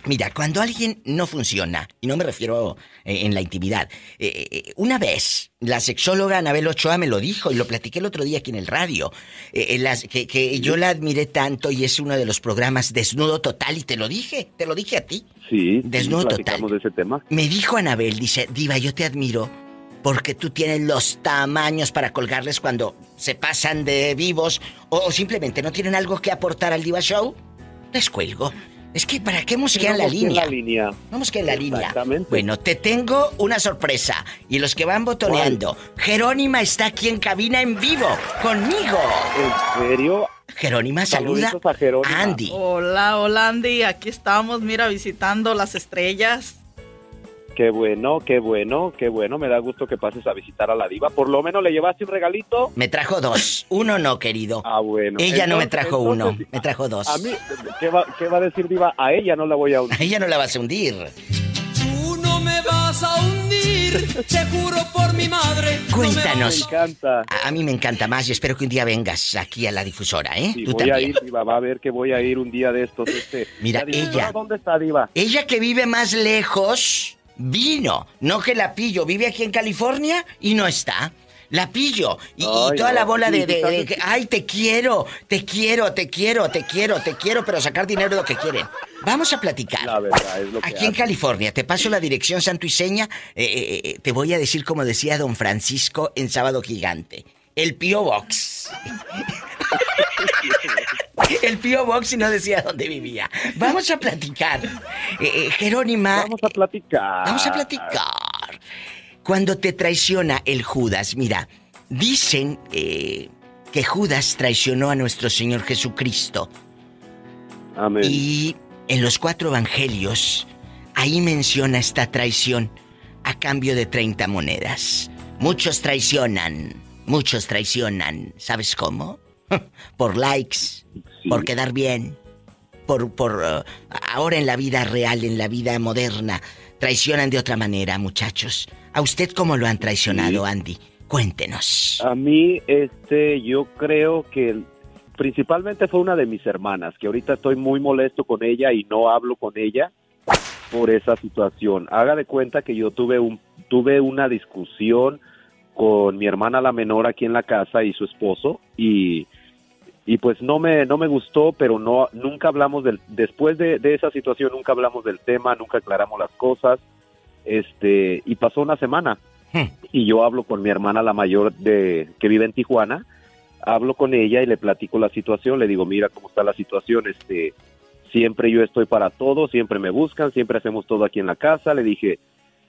Mira, cuando alguien no funciona, y no me refiero eh, en la intimidad, eh, eh, una vez la sexóloga Anabel Ochoa me lo dijo y lo platiqué el otro día aquí en el radio, que, yo la admiré tanto y es uno de los programas Desnudo Total y te lo dije, te lo dije a ti. Sí, Desnudo Total. De ese tema. Me dijo Anabel, dice, Diva, yo te admiro porque tú tienes los tamaños para colgarles cuando se pasan de vivos o, simplemente no tienen algo que aportar al Diva Show. Les cuelgo. Es que ¿para qué mosquean la línea? la línea. No mosquean la línea. Bueno, te tengo una sorpresa. Y los que van botoneando, Jerónima está aquí en cabina en vivo, conmigo. ¿En serio? Jerónima, saluda. A Andy. Hola, hola Andy. Aquí estamos, mira, visitando las estrellas. Qué bueno, qué bueno, qué bueno. Me da gusto que pases a visitar a la diva. Por lo menos le llevaste un regalito. Me trajo dos. Uno no, querido. Ah, bueno. Ella no me trajo uno, me trajo dos. A mí, ¿qué va, ¿qué va, a decir diva? A ella no la voy a hundir. A ella no la vas a hundir. Tú no me vas a hundir, te juro por mi madre. Cuéntanos. Me encanta. A, mí me encanta más y espero que un día vengas aquí a la difusora, ¿eh? Sí, voy a ir, diva. Va a ver que voy a ir un día de estos. Este. Mira, ella. ¿Dónde está, diva? Ella que vive más lejos Vino, no que la pillo, vive aquí en California y no está. La pillo. Y, toda la bola de, ay, te quiero, te quiero, te quiero, te quiero, te quiero, pero sacar dinero lo que quieren. Vamos a platicar. La verdad, es lo que Aquí en California, te paso la dirección santo y seña. Eh, eh, eh, te voy a decir como decía don Francisco en Sábado Gigante. El Pio Box. El Pio Box y no decía dónde vivía. Vamos a platicar. Eh, eh, Jerónima. Vamos a platicar. Vamos a platicar. Cuando te traiciona el Judas, mira, dicen eh, que Judas traicionó a nuestro Señor Jesucristo. Amén. Y en los cuatro evangelios, ahí menciona esta traición a cambio de 30 monedas. Muchos traicionan, muchos traicionan. ¿Sabes cómo? por likes, por quedar bien, por, por uh, ahora en la vida real, en la vida moderna, traicionan de otra manera, muchachos. ¿A usted cómo lo han traicionado, Andy? Cuéntenos. A mí, este, yo creo que principalmente fue una de mis hermanas, que ahorita estoy muy molesto con ella y no hablo con ella por esa situación. Haga de cuenta que yo tuve un tuve una discusión con mi hermana la menor aquí en la casa y su esposo y y pues no me no me gustó pero no nunca hablamos del después de, esa situación nunca hablamos del tema nunca aclaramos las cosas. Este y pasó una semana. Hmm. y yo hablo con mi hermana la mayor de que vive en Tijuana. Hablo con ella y le platico la situación. Le digo mira cómo está la situación este siempre yo estoy para todo siempre me buscan siempre hacemos todo aquí en la casa le dije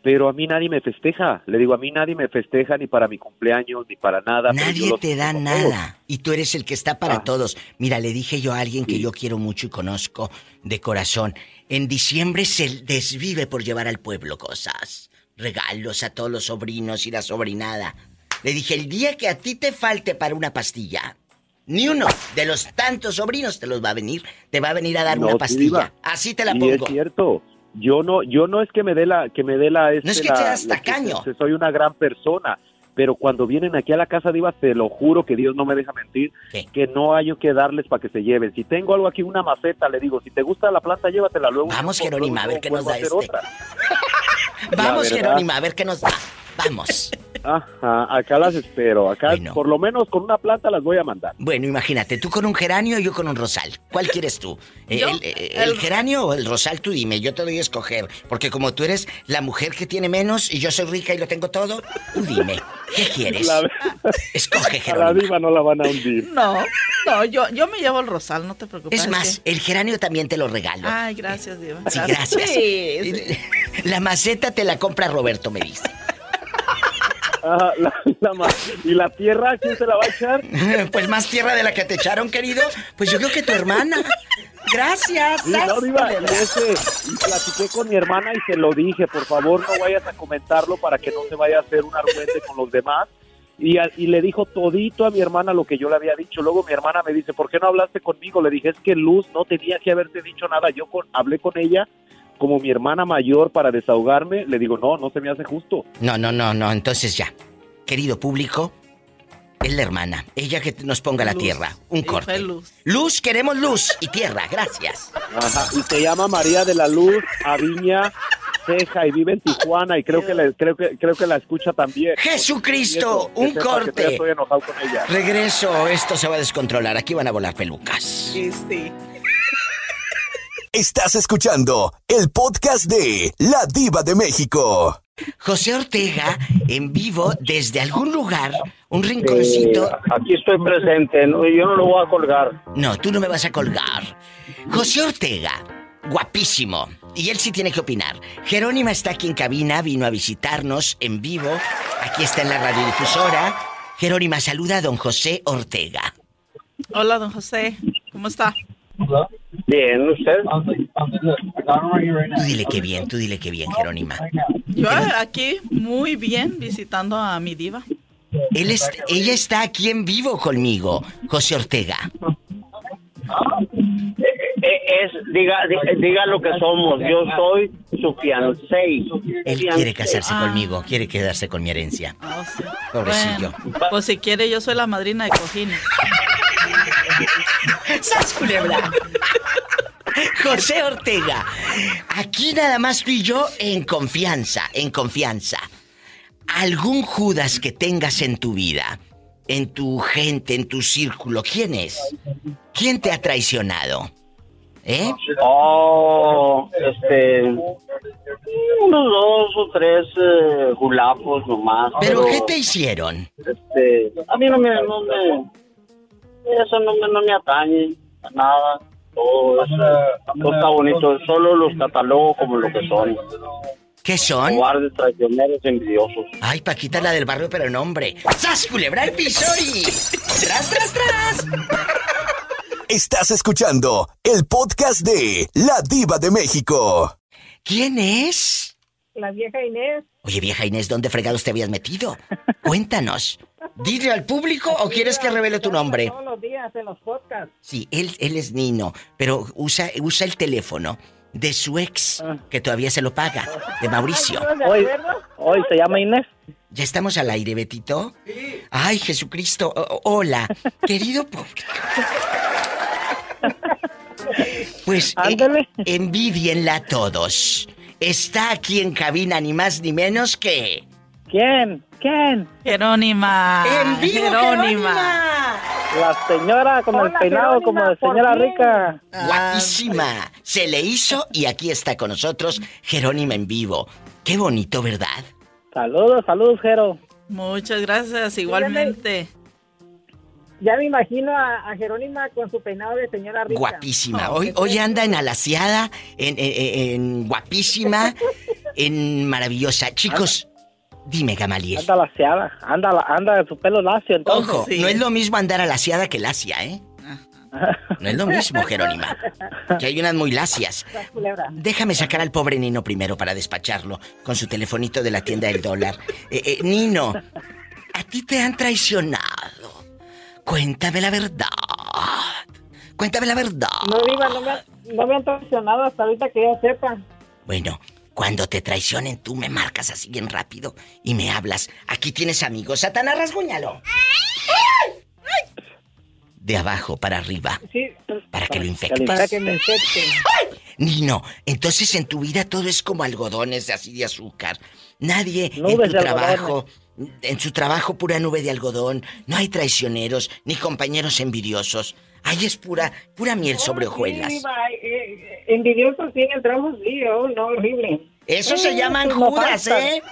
pero a mí nadie me festeja. Le digo, a mí nadie me festeja ni para mi cumpleaños, ni para nada. Nadie te da nada. Y tú eres el que está para ah. todos. Mira, le dije yo a alguien que yo quiero mucho y conozco de corazón. En diciembre se desvive por llevar al pueblo cosas. Regalos a todos los sobrinos y la sobrinada. Le dije, el día que a ti te falte para una pastilla, ni uno de los tantos sobrinos te los va a venir, te va a venir a dar una pastilla. Así te la pongo. es cierto yo no yo no es que me dé la que me dé la no es que la, seas tacaño soy una gran persona pero cuando vienen aquí a la casa diva te lo juro que Dios no me deja mentir que no hay que darles para que se lleven. Si tengo algo aquí una maceta le digo si te gusta la planta llévatela luego vamos Jerónima a ver qué nos da este vamos Jerónima a ver qué nos da. Vamos Ajá, acá las espero. Acá, por lo menos con una planta las voy a mandar. Bueno, imagínate, tú con un geranio y yo con un rosal. ¿Cuál quieres tú? Eh, el, geranio o el rosal? Tú dime, yo te doy a escoger. Porque como tú eres la mujer que tiene menos y yo soy rica y lo tengo todo, tú dime, ¿qué quieres? Escoge, Jerónimo. A la diva no la van a hundir. No, no, yo, yo me llevo el rosal, no te preocupes. Es más, el geranio también te lo regalo. Ay, gracias, diva. Sí, gracias. La maceta te la compra Roberto, me dice. ¿Y la tierra quién se la va a echar? pues más tierra de la que te echaron, querido. Pues yo creo que tu hermana. Gracias. Sí, no, iba, ese, platiqué con mi hermana y se lo dije, por favor no vayas a comentarlo para que no se vaya a hacer un argumento con los demás. Y, y, le dijo todito a mi hermana lo que yo le había dicho. Luego mi hermana me dice, ¿por qué no hablaste conmigo? Le dije, es que Luz no tenía que haberte dicho nada. Yo con, hablé con ella como mi hermana mayor para desahogarme. Le digo, no, no se me hace justo. No, no, no, no. Entonces ya, querido público, es la hermana. Ella que nos ponga la tierra. Un corte. Luz. luz. queremos luz y tierra. Gracias. Ajá. Y se llama María de la Luz Aviña Ceja y vive en Tijuana y creo que la, creo que creo que la escucha también. Jesucristo, un corte. Estoy enojado con ella. Regreso, esto se va a descontrolar. Aquí van a volar pelucas. Sí, sí. Estás escuchando el podcast de La Diva de México. José Ortega en vivo desde algún lugar, un rinconcito. aquí estoy presente, yo no lo voy a colgar. No, tú no me vas a colgar. José Ortega, guapísimo. Y él sí tiene que opinar. Jerónima está aquí en cabina, vino a visitarnos en vivo. Aquí está en la radiodifusora. Jerónima, saluda a don José Ortega. Hola, don José. ¿Cómo está? Bien, ¿usted? Tú dile que bien, tú dile que bien, Jerónima. Yo aquí muy bien visitando a mi diva. Él ella está aquí en vivo conmigo, José Ortega. Es, diga, diga, lo que somos. Yo soy su fiancé. Él quiere casarse conmigo, quiere quedarse con mi herencia. Ah, Pobrecillo. pues si quiere, yo soy la madrina de cojines. ¡Sas culebra! José Ortega, aquí nada más tú y yo en confianza, en confianza. ¿Algún Judas que tengas en tu vida, en tu gente, en tu círculo, quién es? ¿Quién te ha traicionado? ¿Eh? Oh, este. Unos dos o tres eh, gulapos nomás. ¿Pero, qué te hicieron? Este. A mí no me. No me eso no me, no me atañe. Nada. Todo, está bonito. Solo los catalogo como lo que son. ¿Qué son? Guardes traicioneros envidiosos. Ay, Paquita la del barrio, pero nombre. ¡Sas, culebra el pisori! ¡Tras, tras, tras! Estás escuchando el podcast de La Diva de México. ¿Quién es? La vieja Inés. Oye, vieja Inés, ¿dónde fregados te habías metido? Cuéntanos. ¿Dile al público o quieres que revele tu nombre? Todos los días en los podcasts. Sí, él, él es Nino, pero usa, usa el teléfono de su ex, ah. que todavía se lo paga, de Mauricio. Hoy, hoy se llama Inés. ¿Ya estamos al aire, Betito? Sí. Ay, Jesucristo. hola, querido público. Pues eh, envidienla a todos. Está aquí en cabina ni más ni menos que... ¿Quién? ¿Quién? Jerónima. ¡En Jerónima! La señora con el peinado como de señora rica. Guapísima. Se le hizo y aquí está con nosotros Jerónima en vivo. Qué bonito, ¿verdad? Saludos, saludos, Jero. Muchas gracias, igualmente. Ya me imagino a, Jerónima con su peinado de señora rica. Guapísima. hoy, hoy anda en alaciada, en, en guapísima, en maravillosa. Chicos, Dime, Gamaliel. Anda laseada, anda, anda su pelo lacio entonces. Ojo, no es lo mismo andar alaciada que lacia, ¿eh? No es lo mismo, Jerónima. Que hay unas muy lacias. Déjame sacar al pobre Nino primero para despacharlo con su telefonito de la tienda del dólar. Eh, eh, Nino, a ti te han traicionado. Cuéntame la verdad. Cuéntame la verdad. No, Diva, no me, no me han traicionado hasta ahorita que yo sepa. Bueno, cuando te traicionen, tú me marcas así bien rápido y me hablas. Aquí tienes amigos. Satanás, rasguñalo. De abajo para arriba. Sí. Para que lo infectes. Para que me infecte. Nino, entonces en tu vida todo es como algodones así de azúcar. Nadie en tu trabajo, en su trabajo pura nube de algodón. No hay traicioneros ni compañeros envidiosos. Ahí es pura, pura miel sobre hojuelas. Sí, eh, envidiosos sí entramos, sí, oh, no, horrible. Eso se llaman judas, ¿eh?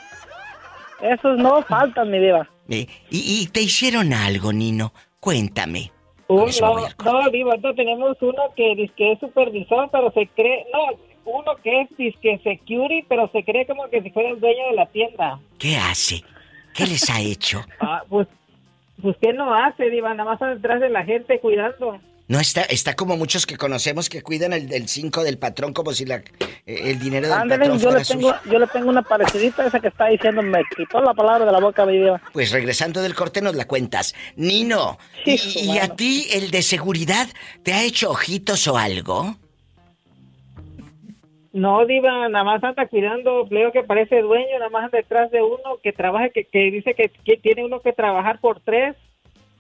Esos no faltan, mi diva. ¿Y, te hicieron algo, Nino? Cuéntame. Uh, no, no, diva, no, tenemos uno que dice que es supervisor, pero se cree... No, uno que es disque security, pero se cree como que si fuera el dueño de la tienda. ¿Qué hace? ¿Qué les ha hecho? ah, pues pues ¿qué no hace, Diva? Nada más detrás de la gente cuidando. No está, está como muchos que conocemos que cuidan el del 5 del patrón como si la, eh, el dinero del patrón yo le tengo, Yo le tengo una parecidita esa que está diciendo, me quitó la palabra de la boca, mi diva. Pues regresando del corte nos la cuentas. Nino, ¿y, a ti el de seguridad te ha hecho ojitos o algo? No, Diva, nada más anda cuidando, veo que parece dueño, nada más detrás de uno que trabaja, que, que dice que, que tiene uno que trabajar por tres.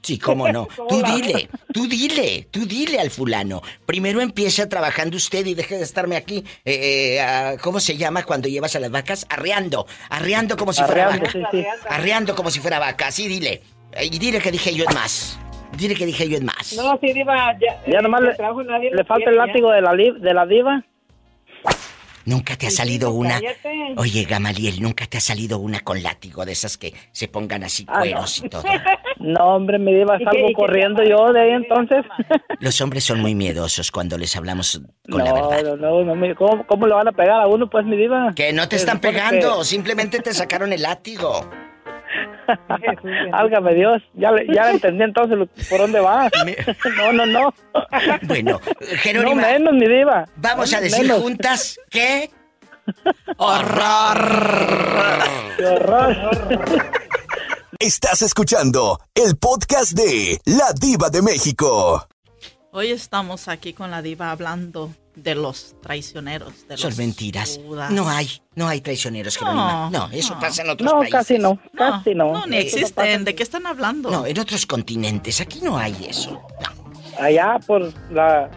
Sí, cómo no. Tú dile, tú dile, tú dile al fulano. Primero empieza trabajando usted y deje de estarme aquí. Eh, eh, ¿Cómo se llama cuando llevas a las vacas? Arreando. Arreando como si fuera vaca. Arreando como si fuera vaca. Sí, dile. Y dile que dije yo en más. Dile que dije yo en más. No, sí, diva. Ya, ya nomás le, le falta el látigo de la, de la diva. Nunca te ha salido una. Oye, Gamaliel, nunca te ha salido una con látigo de esas que se pongan así ah, cueros y todo. No, hombre, me iba salgo corriendo yo de ahí entonces. Los hombres son muy miedosos cuando les hablamos con la verdad. No, no, no, ¿cómo, ¿cómo le van a pegar a uno, pues, mi diva? Que no te están pegando, simplemente te sacaron el látigo. Álgame Dios, ya, ya entendí entonces por dónde vas. no, no, no. Bueno, Jerónimo. No menos, mi diva. Vamos a decir juntas que... ¡Horror! ¡Qué horror! Estás escuchando el podcast de La Diva de México. Hoy estamos aquí con la diva hablando de los traicioneros. De Son mentiras. No hay, no hay traicioneros, No, no eso pasa en otros no, países. Casi no, casi no. No, ni existen. ¿De qué están hablando? No, en otros continentes. Aquí no hay eso. Allá por la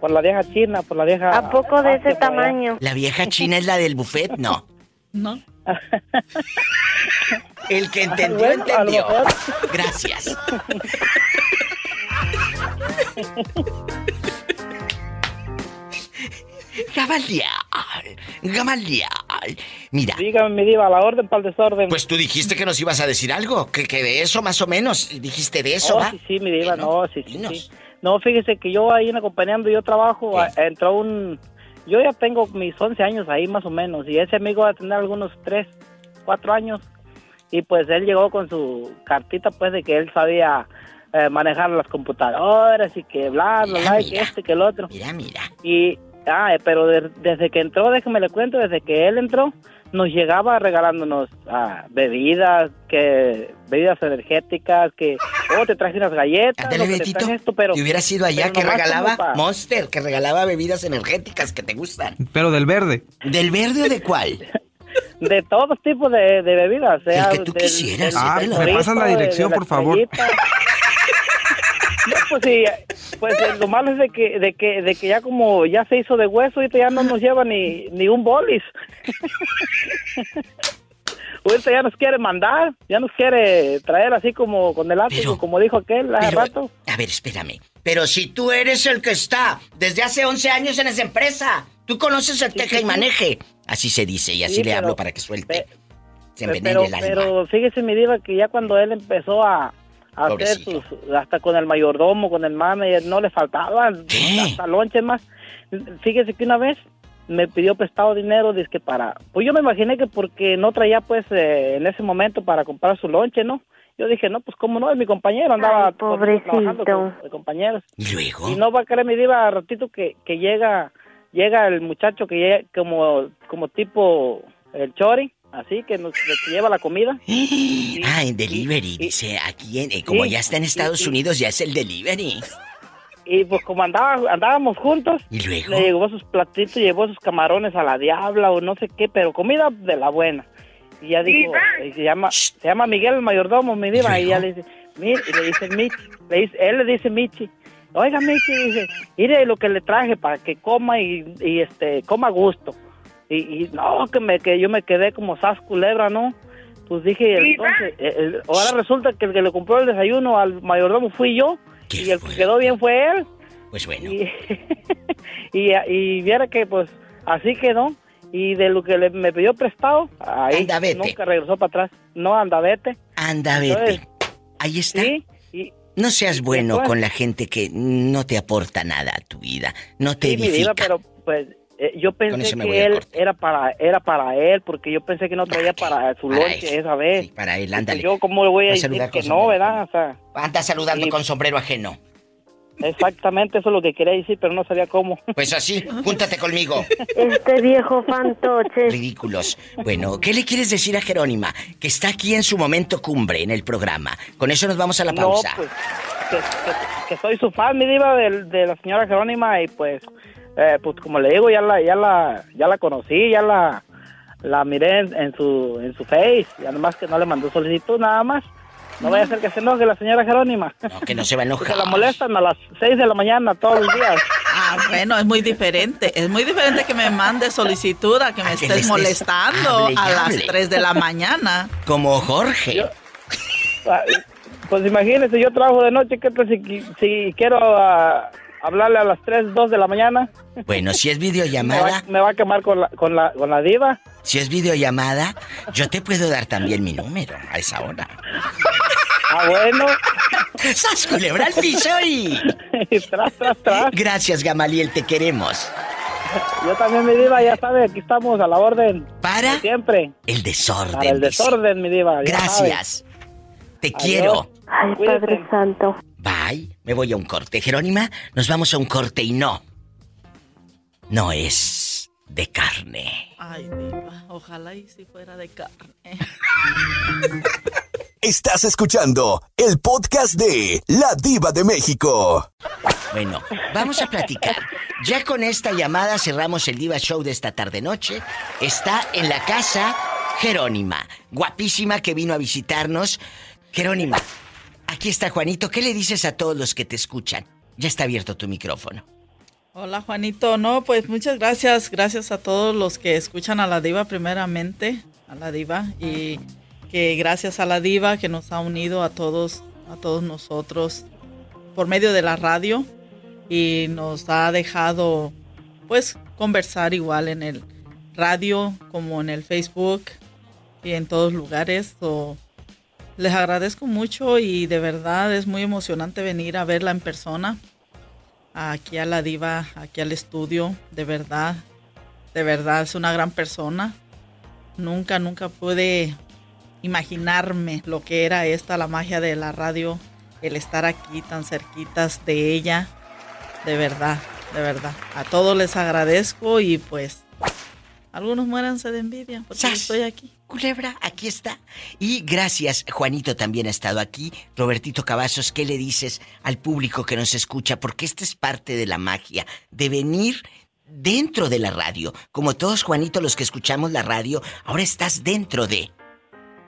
por la vieja china, por la vieja. ¿A poco de ese tamaño? ¿La vieja china es la del buffet? No. No. El que entendió, entendió. Gracias. Gamaliel, Gamaliel. Mira. Dígame, mi diva, la orden para el desorden. Pues tú dijiste que nos ibas a decir algo, que, que de eso más o menos. Dijiste de eso, oh, Sí, sí, mi diva, no, sí, sí, No, fíjese que yo ahí en acompañando, yo trabajo, entró un... Yo ya tengo mis 11 años ahí más o menos, y ese amigo va a tener algunos 3, 4 años. Y pues él llegó con su cartita, pues, de que él sabía eh, manejar las computadoras y que bla, bla, bla, y que este, que el otro. Mira, mira. Y, ah, pero desde que entró, déjeme le cuento, desde que él entró, nos llegaba regalándonos ah, bebidas, que bebidas energéticas, que, oh, te traje unas galletas. esto, pero, y hubiera sido allá que regalaba Monster, que regalaba bebidas energéticas que te gustan. Pero del verde. ¿Del verde o de cuál? de todos tipos de, bebidas. Sea, El que tú quisieras. Ah, me pasas la dirección, por favor. pues sí, pues eh, lo malo es de que, de que, de que ya como ya se hizo de hueso, ahorita ya no nos lleva ni, ni un bolis. ahorita ya nos quiere mandar, ya nos quiere traer así como con el látigo, como dijo aquel hace rato. A ver, espérame. Pero si tú eres el que está desde hace 11 años en esa empresa, tú conoces el teja y maneje. Así se dice y así le hablo para que suelte. Se pero, pero fíjese mi diva que ya cuando él empezó a, hacer sus, hasta con el mayordomo, con el manager, no le faltaban hasta lonche más. Fíjese que una vez me pidió prestado dinero, dice que para, pues yo me imaginé que porque no traía pues eh, en ese momento para comprar su lonche, ¿no? Yo dije, no, pues cómo no, es mi compañero, andaba trabajando con, compañeros. ¿Y luego? Y no va a querer mi diva ratito que, que llega, llega el muchacho que llega como, como tipo el chori, Así que nos lleva la comida. ah, en delivery, dice aquí, en, eh, como ya está en Estados Unidos, ya es el delivery. Y pues como andaba, andábamos juntos, ¿Y luego? le llevó sus platitos, llevó sus camarones a la diabla o no sé qué, pero comida de la buena. Y ya dijo, se llama, se llama Miguel el mayordomo, mi diva, y, ya le dice, y le dice Michi, le dice, él le dice Michi, oiga Michi, dice, mire lo que le traje para que coma y, y este, coma a gusto. Y, no, que, me, que yo me quedé como sas culebra, ¿no? Pues dije, entonces, eh, ahora resulta que el que le compró el desayuno al mayordomo fui yo y el que quedó bien fue él. Pues bueno. Y, y, viera que pues así quedó y de lo que le, me pidió prestado, ahí nunca regresó para atrás. No, anda, vete. Anda, vete. ahí está. no seas bueno con la gente que no te aporta nada a tu vida, no te edifica. pero pues eh, yo pensé que él era para era para él porque yo pensé que no traía para su lonche esa vez. Sí, para él, ándale. Yo cómo le voy a, decir que no, ¿verdad? O Anda saludando con sombrero ajeno. Exactamente, eso es lo que quería decir, pero no sabía cómo. Pues así, júntate conmigo. Este viejo fantoche. Ridículos. Bueno, ¿qué le quieres decir a Jerónima? Que está aquí en su momento cumbre en el programa. Con eso nos vamos a la pausa. No, pues, que, soy su fan, mi diva, de, de la señora Jerónima y pues, eh, pues como le digo, ya la, ya la, ya la conocí, ya la, la miré en, su, en su face, y además que no le mandó solicitud nada más. No vaya a ser que se enoje la señora Jerónima. No, que no se va a enojar. Que la molestan a las 6 de la mañana todos los días. Ah, bueno, es muy diferente. Es muy diferente que me mande solicitud a que me estés, molestando a las 3 de la mañana. Como Jorge. Ah, pues imagínese, yo trabajo de noche, ¿qué tal si, si quiero ah, hablarle a las 3, 2 de la mañana? Bueno, si es videollamada... Me va, a quemar con la, con, la, con la diva. Si es videollamada, yo te puedo dar también mi número a esa hora. Ah, bueno. ¡Sas culebra al piso y... tras, tras, tras. Gracias, Gamaliel, te queremos. Yo también, mi diva, ya sabe, aquí estamos a la orden. ¿Para? Siempre. El desorden. Para el desorden, mi diva. Gracias. Te quiero. Ay, Padre Santo. Bye. Me voy a un corte. Jerónima, nos vamos a un corte y no. No es de carne. Ay, diva. Ojalá y si fuera de carne. Estás escuchando el podcast de La Diva de México. Bueno, vamos a platicar. Ya con esta llamada cerramos el Diva Show de esta tarde noche. Está en la casa Jerónima, guapísima que vino a visitarnos. Jerónima, aquí está Juanito. ¿Qué le dices a todos los que te escuchan? Ya está abierto tu micrófono. Hola Juanito, no, pues muchas gracias, gracias a todos los que escuchan a la diva primeramente, a la diva y que gracias a la diva que nos ha unido a todos, a todos nosotros por medio de la radio y nos ha dejado pues conversar igual en el radio como en el Facebook y en todos lugares. Les agradezco mucho y de verdad es muy emocionante venir a verla en persona aquí a la diva, aquí al estudio, de verdad, de verdad es una gran persona. Nunca, nunca pude imaginarme lo que era esta, la magia de la radio, el estar aquí tan cerquitas de ella. De verdad, de verdad. A todos les agradezco y pues algunos muéranse de envidia porque estoy aquí. Culebra, aquí está. Y gracias, Juanito también ha estado aquí. Robertito Cavazos, ¿qué le dices al público que nos escucha? Porque esta es parte de la magia, de venir dentro de la radio. Como todos, Juanito, los que escuchamos la radio, ahora estás dentro de.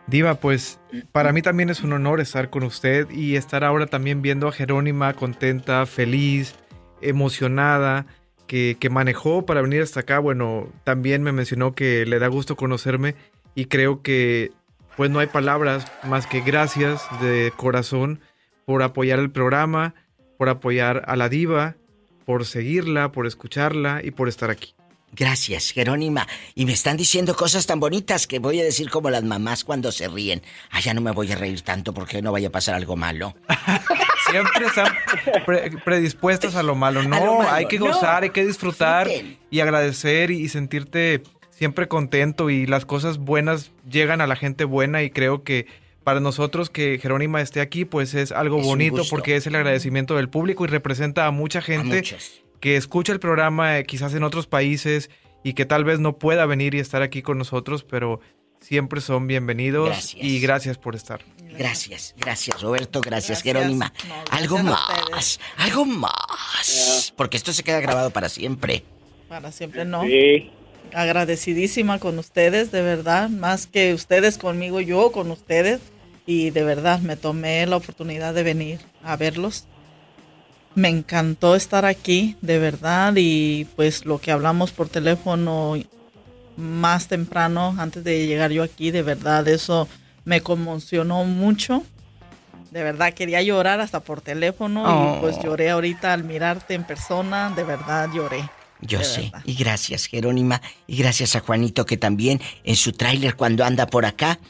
Diva, pues para mí también es un honor estar con usted y estar ahora también viendo a Jerónima contenta, feliz, emocionada, que, que manejó para venir hasta acá. Bueno, también me mencionó que le da gusto conocerme y creo que pues no hay palabras más que gracias de corazón por apoyar el programa, por apoyar a la diva, por seguirla, por escucharla y por estar aquí. Gracias, Jerónima. Y me están diciendo cosas tan bonitas que voy a decir como las mamás cuando se ríen. Ah, ya no me voy a reír tanto porque no vaya a pasar algo malo. Siempre están predispuestas a lo malo. No, hay que gozar, hay que disfrutar y agradecer y sentirte siempre contento y las cosas buenas llegan a la gente buena y creo que para nosotros que Jerónima esté aquí pues es algo bonito porque es el agradecimiento del público y representa a mucha gente que escucha el programa eh, quizás en otros países y que tal vez no pueda venir y estar aquí con nosotros, pero siempre son bienvenidos y gracias por estar. Gracias, gracias Roberto, gracias, Jerónima. algo más, algo más, porque esto se queda grabado para siempre. Para siempre no. Sí agradecidísima con ustedes, de verdad, más que ustedes conmigo, yo con ustedes. Y de verdad me tomé la oportunidad de venir a verlos. Me encantó estar aquí, de verdad, y pues lo que hablamos por teléfono más temprano, antes de llegar yo aquí, de verdad, eso me conmocionó mucho. De verdad quería llorar hasta por teléfono y pues oh. lloré ahorita al mirarte en persona, de verdad lloré. Yo sé. Y gracias, Jerónima. Y gracias a Juanito que también en su tráiler cuando anda por acá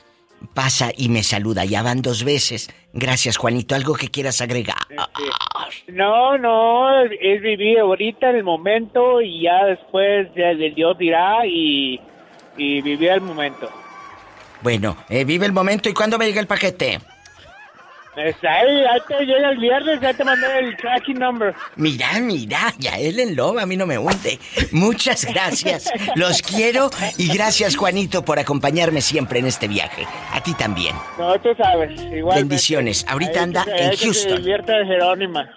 pasa y me saluda. Ya van dos veces. Gracias, Juanito. ¿Algo que quieras agregar? Este, no, no. Es vivir ahorita en el momento y ya después ya Dios dirá y, y vivir el momento. Bueno, eh, vive el momento. ¿Y cuándo me llega el paquete? Está ahí, ahí te llega el viernes, ya te mandé el tracking number. Mira, mira, ya él en lobo, a mí no me hunde. Muchas gracias, los quiero y gracias Juanito por acompañarme siempre en este viaje. A ti también. No, tú sabes, igual. Bendiciones, ahorita anda en Houston. Que Jerónima.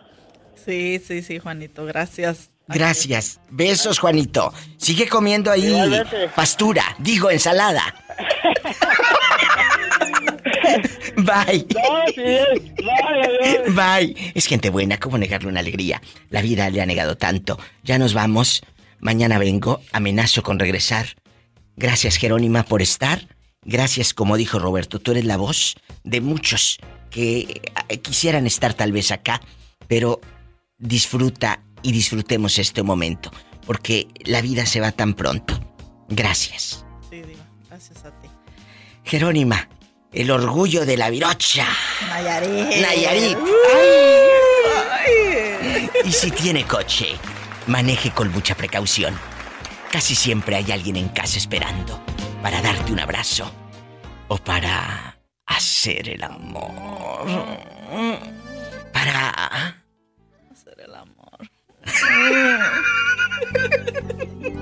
Sí, sí, sí, Juanito, gracias. Gracias. Besos, Juanito. Sigue comiendo ahí pastura, digo, ensalada. Bye. Bye. Es gente buena, ¿cómo negarle una alegría? La vida le ha negado tanto. Ya nos vamos. Mañana vengo, amenazo con regresar. Gracias, Jerónima, por estar. Gracias, como dijo Roberto, tú eres la voz de muchos que eh, quisieran estar tal vez acá, pero disfruta y disfrutemos este momento, porque la vida se va tan pronto. Gracias. Sí, Diva, gracias a ti. Jerónima, el orgullo de la virocha. Nayarit. Nayarit. Y si tiene coche, maneje con mucha precaución. Casi siempre hay alguien en casa esperando para darte un abrazo o para hacer el amor. Para hacer el amor.